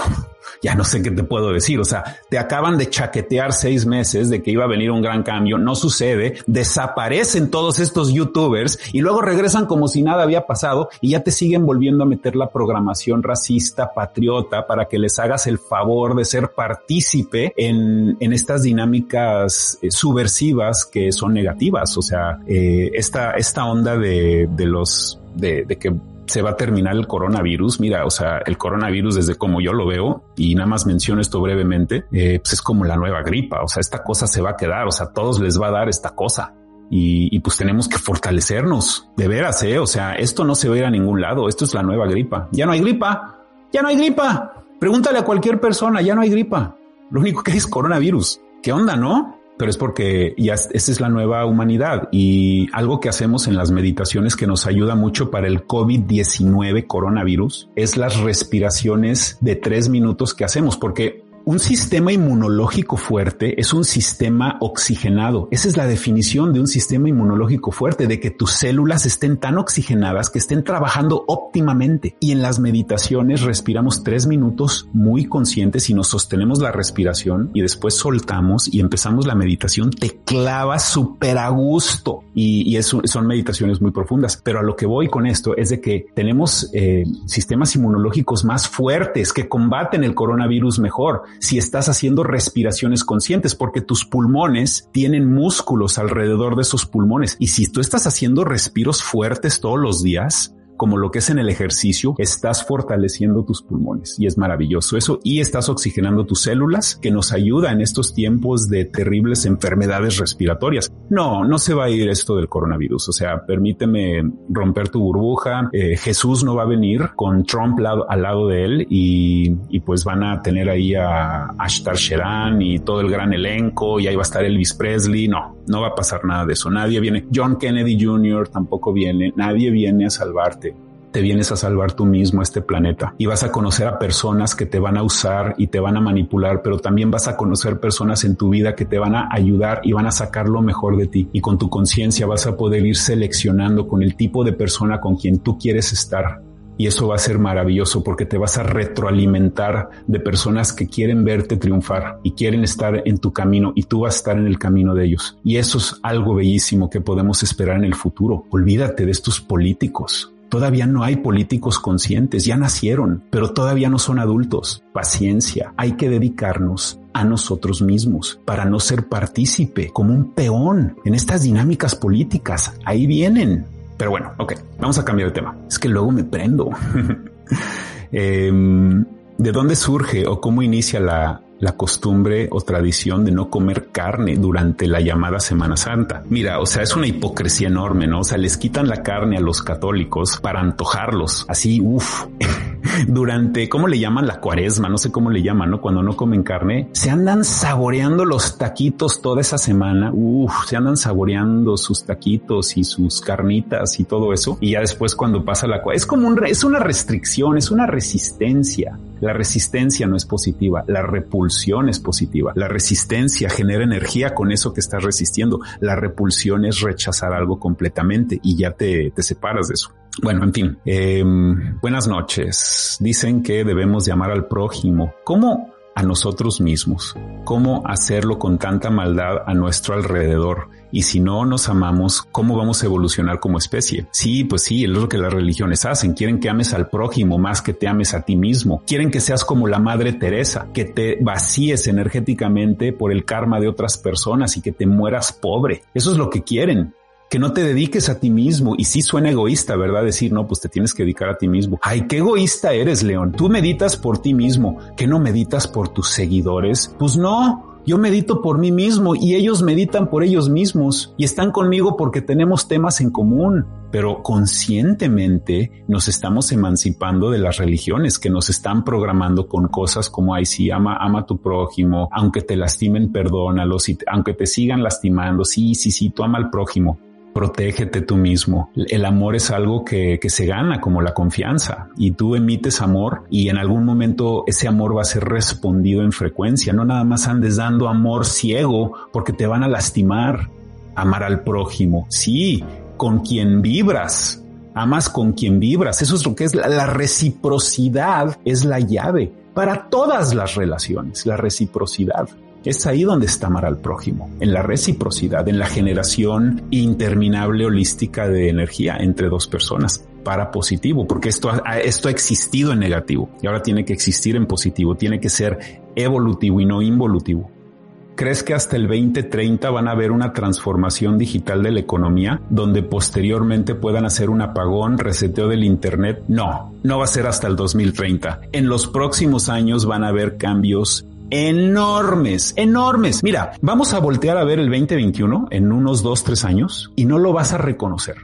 Speaker 1: ya no sé qué te puedo decir. O sea, te acaban de chaquetear seis meses de que iba a venir un gran cambio. No sucede. Desaparecen todos estos youtubers y luego regresan como si nada había pasado y ya te siguen volviendo a meter la programación racista, patriota, para que les hagas el favor de ser partícipe en, en estas dinámicas eh, subversivas que son negativas. O sea, eh, esta, esta onda de, de los, de, de que se va a terminar el coronavirus. Mira, o sea, el coronavirus desde como yo lo veo y nada más menciono esto brevemente, eh, pues es como la nueva gripa. O sea, esta cosa se va a quedar. O sea, a todos les va a dar esta cosa. Y, pues tenemos que fortalecernos de veras, eh. O sea, esto no se va a ir a ningún lado. Esto es la nueva gripa. Ya no hay gripa. Ya no hay gripa. Pregúntale a cualquier persona. Ya no hay gripa. Lo único que es coronavirus. ¿Qué onda, no? Pero es porque ya esta es la nueva humanidad y algo que hacemos en las meditaciones que nos ayuda mucho para el COVID-19 coronavirus es las respiraciones de tres minutos que hacemos, porque un sistema inmunológico fuerte es un sistema oxigenado. Esa es la definición de un sistema inmunológico fuerte, de que tus células estén tan oxigenadas que estén trabajando óptimamente. Y en las meditaciones respiramos tres minutos muy conscientes y nos sostenemos la respiración y después soltamos y empezamos la meditación. Te clavas súper a gusto y, son meditaciones muy profundas. Pero a lo que voy con esto es de que tenemos eh, sistemas inmunológicos más fuertes que combaten el coronavirus mejor si estás haciendo respiraciones conscientes, porque tus pulmones tienen músculos alrededor de esos pulmones. Y si tú estás haciendo respiros fuertes todos los días, como lo que es en el ejercicio, estás fortaleciendo tus pulmones y es maravilloso eso y estás oxigenando tus células que nos ayuda en estos tiempos de terribles enfermedades respiratorias. No, no se va a ir esto del coronavirus. O sea, permíteme romper tu burbuja. Eh, Jesús no va a venir con Trump al lado de él y, y pues van a tener ahí a Ashtar Sheran y todo el gran elenco y ahí va a estar Elvis Presley. No, no va a pasar nada de eso. Nadie viene. John Kennedy Jr. tampoco viene. Nadie viene a salvarte te vienes a salvar tú mismo a este planeta y vas a conocer a personas que te van a usar y te van a manipular, pero también vas a conocer personas en tu vida que te van a ayudar y van a sacar lo mejor de ti y con tu conciencia vas a poder ir seleccionando con el tipo de persona con quien tú quieres estar. Y eso va a ser maravilloso porque te vas a retroalimentar de personas que quieren verte triunfar y quieren estar en tu camino y tú vas a estar en el camino de ellos. Y eso es algo bellísimo que podemos esperar en el futuro. Olvídate de estos políticos Todavía no hay políticos conscientes, ya nacieron, pero todavía no son adultos. Paciencia, hay que dedicarnos a nosotros mismos para no ser partícipe como un peón en estas dinámicas políticas. Ahí vienen. Pero bueno, ok, vamos a cambiar de tema. Es que luego me prendo. <laughs> Em, ¿De dónde surge o cómo inicia la, la costumbre o tradición de no comer carne durante la llamada Semana Santa. Mira, o sea, es una hipocresía enorme, ¿no? O sea, les quitan la carne a los católicos para antojarlos. Así, uff. <laughs> durante, ¿cómo le llaman la cuaresma? No sé cómo le llaman, ¿no? Cuando no comen carne, se andan saboreando los taquitos toda esa semana. Uf, se andan saboreando sus taquitos y sus carnitas y todo eso. Y ya después cuando pasa la cuaresma, es como un, es una restricción, es una resistencia. La resistencia no es positiva, la repulsión es positiva. La resistencia genera energía con eso que estás resistiendo. La repulsión es rechazar algo completamente y ya te, te separas de eso. Bueno, en fin, eh, buenas noches. Dicen que debemos llamar al prójimo. ¿Cómo? A nosotros mismos. ¿Cómo hacerlo con tanta maldad a nuestro alrededor? Y si no nos amamos, ¿cómo vamos a evolucionar como especie? Sí, pues sí, es lo que las religiones hacen. Quieren que ames al prójimo más que te ames a ti mismo. Quieren que seas como la Madre Teresa, que te vacíes energéticamente por el karma de otras personas y que te mueras pobre. Eso es lo que quieren que no te dediques a ti mismo. Y sí suena egoísta, ¿verdad? Decir, no, pues te tienes que dedicar a ti mismo. Ay, qué egoísta eres, León. Tú meditas por ti mismo. ¿Que no meditas por tus seguidores? Pues no. Yo medito por mí mismo y ellos meditan por ellos mismos y están conmigo porque tenemos temas en común, pero conscientemente nos estamos emancipando de las religiones que nos están programando con cosas como, ay, sí, ama, ama a tu prójimo, aunque te lastimen, perdónalos, y aunque te sigan lastimando, sí, sí, sí, tú ama al prójimo protégete tú mismo. El amor es algo que, que, se gana como la confianza y tú emites amor y en algún momento ese amor va a ser respondido en frecuencia. No nada más andes dando amor ciego porque te van a lastimar. Amar al prójimo. Sí, con quien vibras. Amas con quien vibras. Eso es lo que es la, la reciprocidad. Es la llave para todas las relaciones. La reciprocidad. Es ahí donde está amar al prójimo, en la reciprocidad, en la generación interminable holística de energía entre dos personas para positivo, porque esto ha, esto ha existido en negativo y ahora tiene que existir en positivo, tiene que ser evolutivo y no involutivo. ¿Crees que hasta el 2030 van a haber una transformación digital de la economía donde posteriormente puedan hacer un apagón, reseteo del Internet? No, no va a ser hasta el 2030. En los próximos años van a haber cambios enormes, enormes. Mira, vamos a voltear a ver el 2021 en unos dos, tres años y no lo vas a reconocer.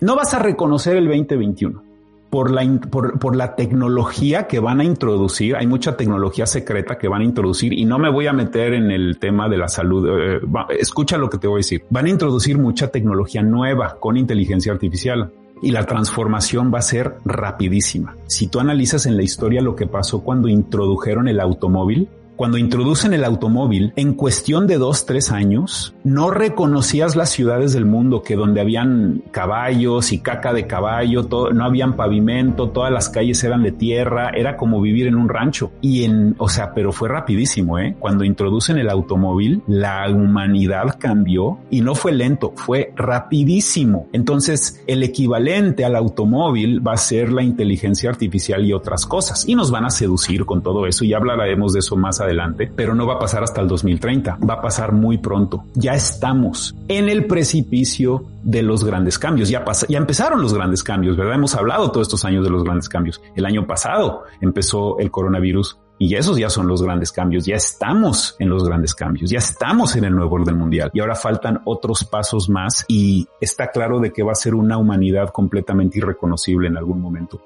Speaker 1: No vas a reconocer el 2021 por la, por, por, la tecnología que van a introducir. Hay mucha tecnología secreta que van a introducir y no me voy a meter en el tema de la salud. Eh, escucha lo que te voy a decir. Van a introducir mucha tecnología nueva con inteligencia artificial y la transformación va a ser rapidísima. Si tú analizas en la historia lo que pasó cuando introdujeron el automóvil, cuando introducen el automóvil, en cuestión de dos, tres años, no reconocías las ciudades del mundo que donde habían caballos y caca de caballo, no habían pavimento, todas las calles eran de tierra, era como vivir en un rancho. Y en, o sea, pero fue rapidísimo, ¿eh? Cuando introducen el automóvil, la humanidad cambió y no fue lento, fue rapidísimo. Entonces, el equivalente al automóvil va a ser la inteligencia artificial y otras cosas. Y nos van a seducir con todo eso y hablaremos de eso más adelante adelante, pero no va a pasar hasta el 2030, va a pasar muy pronto. Ya estamos en el precipicio de los grandes cambios. Ya, ya empezaron los grandes cambios, ¿verdad? Hemos hablado todos estos años de los grandes cambios. El año pasado empezó el coronavirus y esos ya son los grandes cambios. Ya estamos en los grandes cambios. Ya estamos en el nuevo orden mundial. Y ahora faltan otros pasos más y está claro de que va a ser una humanidad completamente irreconocible en algún momento.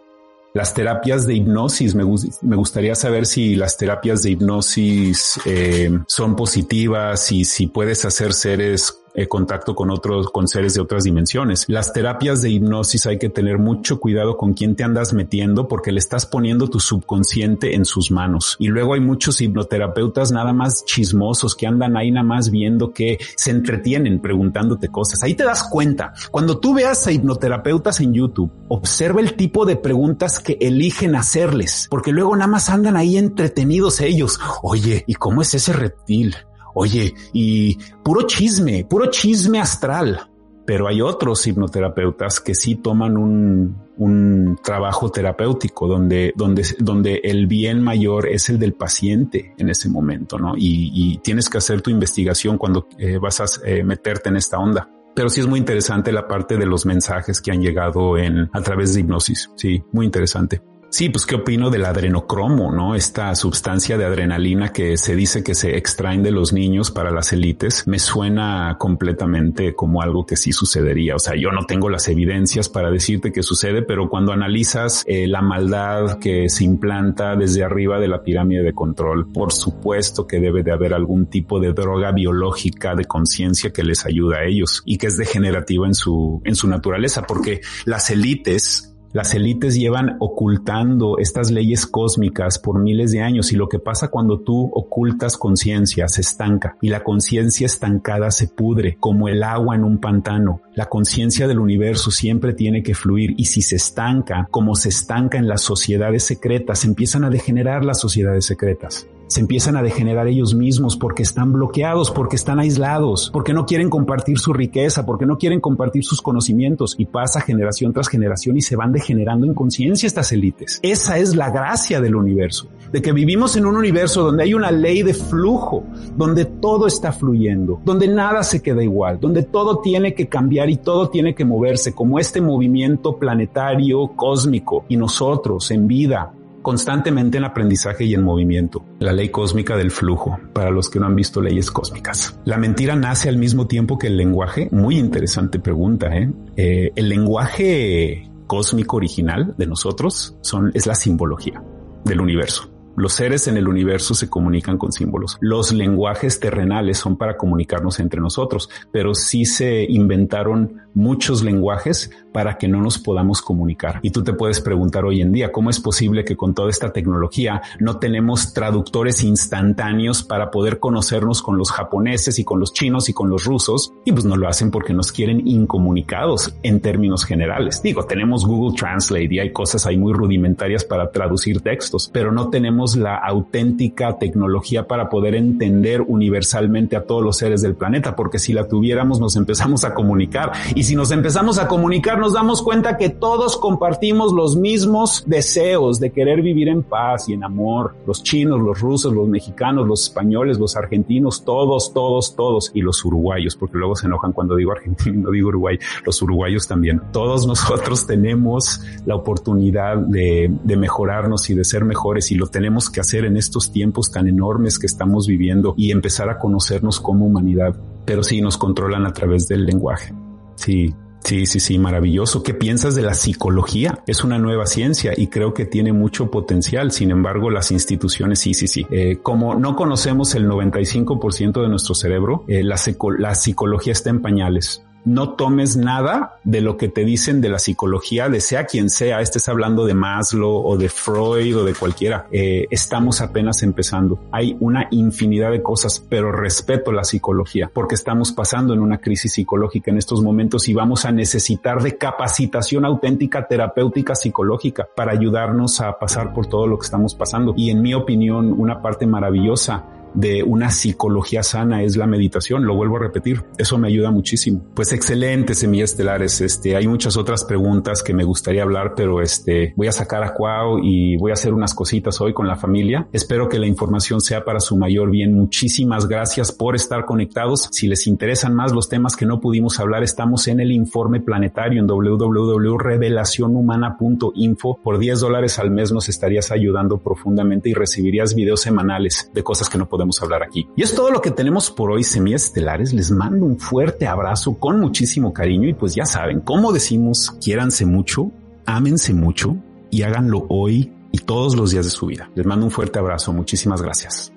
Speaker 1: Las terapias de hipnosis, me, me gustaría saber si las terapias de hipnosis eh, son positivas y si puedes hacer seres eh, contacto con otros, con seres de otras dimensiones. Las terapias de hipnosis hay que tener mucho cuidado con quién te andas metiendo porque le estás poniendo tu subconsciente en sus manos. Y luego hay muchos hipnoterapeutas nada más chismosos que andan ahí nada más viendo que se entretienen preguntándote cosas. Ahí te das cuenta. Cuando tú veas a hipnoterapeutas en YouTube, observa el tipo de preguntas que eligen hacerles, porque luego nada más andan ahí entretenidos ellos. Oye, ¿y cómo es ese reptil? Oye, y puro chisme, puro chisme astral. Pero hay otros hipnoterapeutas que sí toman un, un trabajo terapéutico donde, donde, donde el bien mayor es el del paciente en ese momento, ¿no? Y, y tienes que hacer tu investigación cuando eh, vas a eh, meterte en esta onda. Pero sí es muy interesante la parte de los mensajes que han llegado en, a través de hipnosis. Sí, muy interesante. Sí, pues qué opino del adrenocromo, ¿no? Esta sustancia de adrenalina que se dice que se extraen de los niños para las élites, me suena completamente como algo que sí sucedería. O sea, yo no tengo las evidencias para decirte que sucede, pero cuando analizas eh, la maldad que se implanta desde arriba de la pirámide de control, por supuesto que debe de haber algún tipo de droga biológica de conciencia que les ayuda a ellos y que es degenerativa en su, en su naturaleza, porque las élites las élites llevan ocultando estas leyes cósmicas por miles de años y lo que pasa cuando tú ocultas conciencia se estanca y la conciencia estancada se pudre como el agua en un pantano. La conciencia del universo siempre tiene que fluir y si se estanca como se estanca en las sociedades secretas, empiezan a degenerar las sociedades secretas se empiezan a degenerar ellos mismos porque están bloqueados, porque están aislados, porque no quieren compartir su riqueza, porque no quieren compartir sus conocimientos y pasa generación tras generación y se van degenerando en conciencia estas élites. Esa es la gracia del universo, de que vivimos en un universo donde hay una ley de flujo, donde todo está fluyendo, donde nada se queda igual, donde todo tiene que cambiar y todo tiene que moverse, como este movimiento planetario cósmico y nosotros en vida constantemente en aprendizaje y en movimiento. La ley cósmica del flujo, para los que no han visto leyes cósmicas. ¿La mentira nace al mismo tiempo que el lenguaje? Muy interesante pregunta. ¿eh? eh el lenguaje cósmico original de nosotros son, es la simbología del universo. Los seres en el universo se comunican con símbolos. Los lenguajes terrenales son para comunicarnos entre nosotros, pero sí se inventaron muchos lenguajes para que no nos podamos comunicar. Y tú te puedes preguntar hoy en día, ¿cómo es posible que con toda esta tecnología no tenemos traductores instantáneos para poder conocernos con los japoneses y con los chinos y con los rusos? Y pues no lo hacen porque nos quieren incomunicados en términos generales. Digo, tenemos Google Translate y hay cosas ahí muy rudimentarias para traducir textos, pero no tenemos la auténtica tecnología para poder entender universalmente a todos los seres del planeta, porque si la tuviéramos nos empezamos a comunicar y si nos empezamos a comunicar nos damos cuenta que todos compartimos los mismos deseos de querer vivir en paz y en amor, los chinos, los rusos, los mexicanos, los españoles, los argentinos, todos, todos, todos y los uruguayos, porque luego se enojan cuando digo argentino, <laughs> no digo uruguay, los uruguayos también. Todos nosotros tenemos la oportunidad de, de mejorarnos y de ser mejores y lo tenemos que hacer en estos tiempos tan enormes que estamos viviendo y empezar a conocernos como humanidad, pero sí nos controlan a través del lenguaje. Sí, Sí, sí, sí, maravilloso. ¿Qué piensas de la psicología? Es una nueva ciencia y creo que tiene mucho potencial. Sin embargo, las instituciones, sí, sí, sí. Eh, como no conocemos el 95% de nuestro cerebro, eh, la, la psicología está en pañales no tomes nada de lo que te dicen de la psicología, de sea quien sea, estés hablando de Maslow o de Freud o de cualquiera, eh, estamos apenas empezando. Hay una infinidad de cosas, pero respeto la psicología porque estamos pasando en una crisis psicológica en estos momentos y vamos a necesitar de capacitación auténtica terapéutica psicológica para ayudarnos a pasar por todo lo que estamos pasando. Y en mi opinión, una parte maravillosa de una psicología sana es la meditación. Lo vuelvo a repetir. Eso me ayuda muchísimo. Pues excelente, semillas estelares. Este, hay muchas otras preguntas que me gustaría hablar, pero este, voy a sacar a Cuau y voy a hacer unas cositas hoy con la familia. Espero que la información sea para su mayor bien. Muchísimas gracias por estar conectados. Si les interesan más los temas que no pudimos hablar, estamos en el informe planetario en www.revelacionhumana.info. Por 10 dólares al mes nos estarías ayudando profundamente y recibirías videos semanales de cosas que no podemos hablar aquí. Y es todo lo que tenemos por hoy, semillas estelares. Les mando un fuerte abrazo con muchísimo cariño y pues ya saben, como decimos, quiéranse mucho, ámense mucho y háganlo hoy y todos los días de su vida. Les mando un fuerte abrazo. Muchísimas gracias.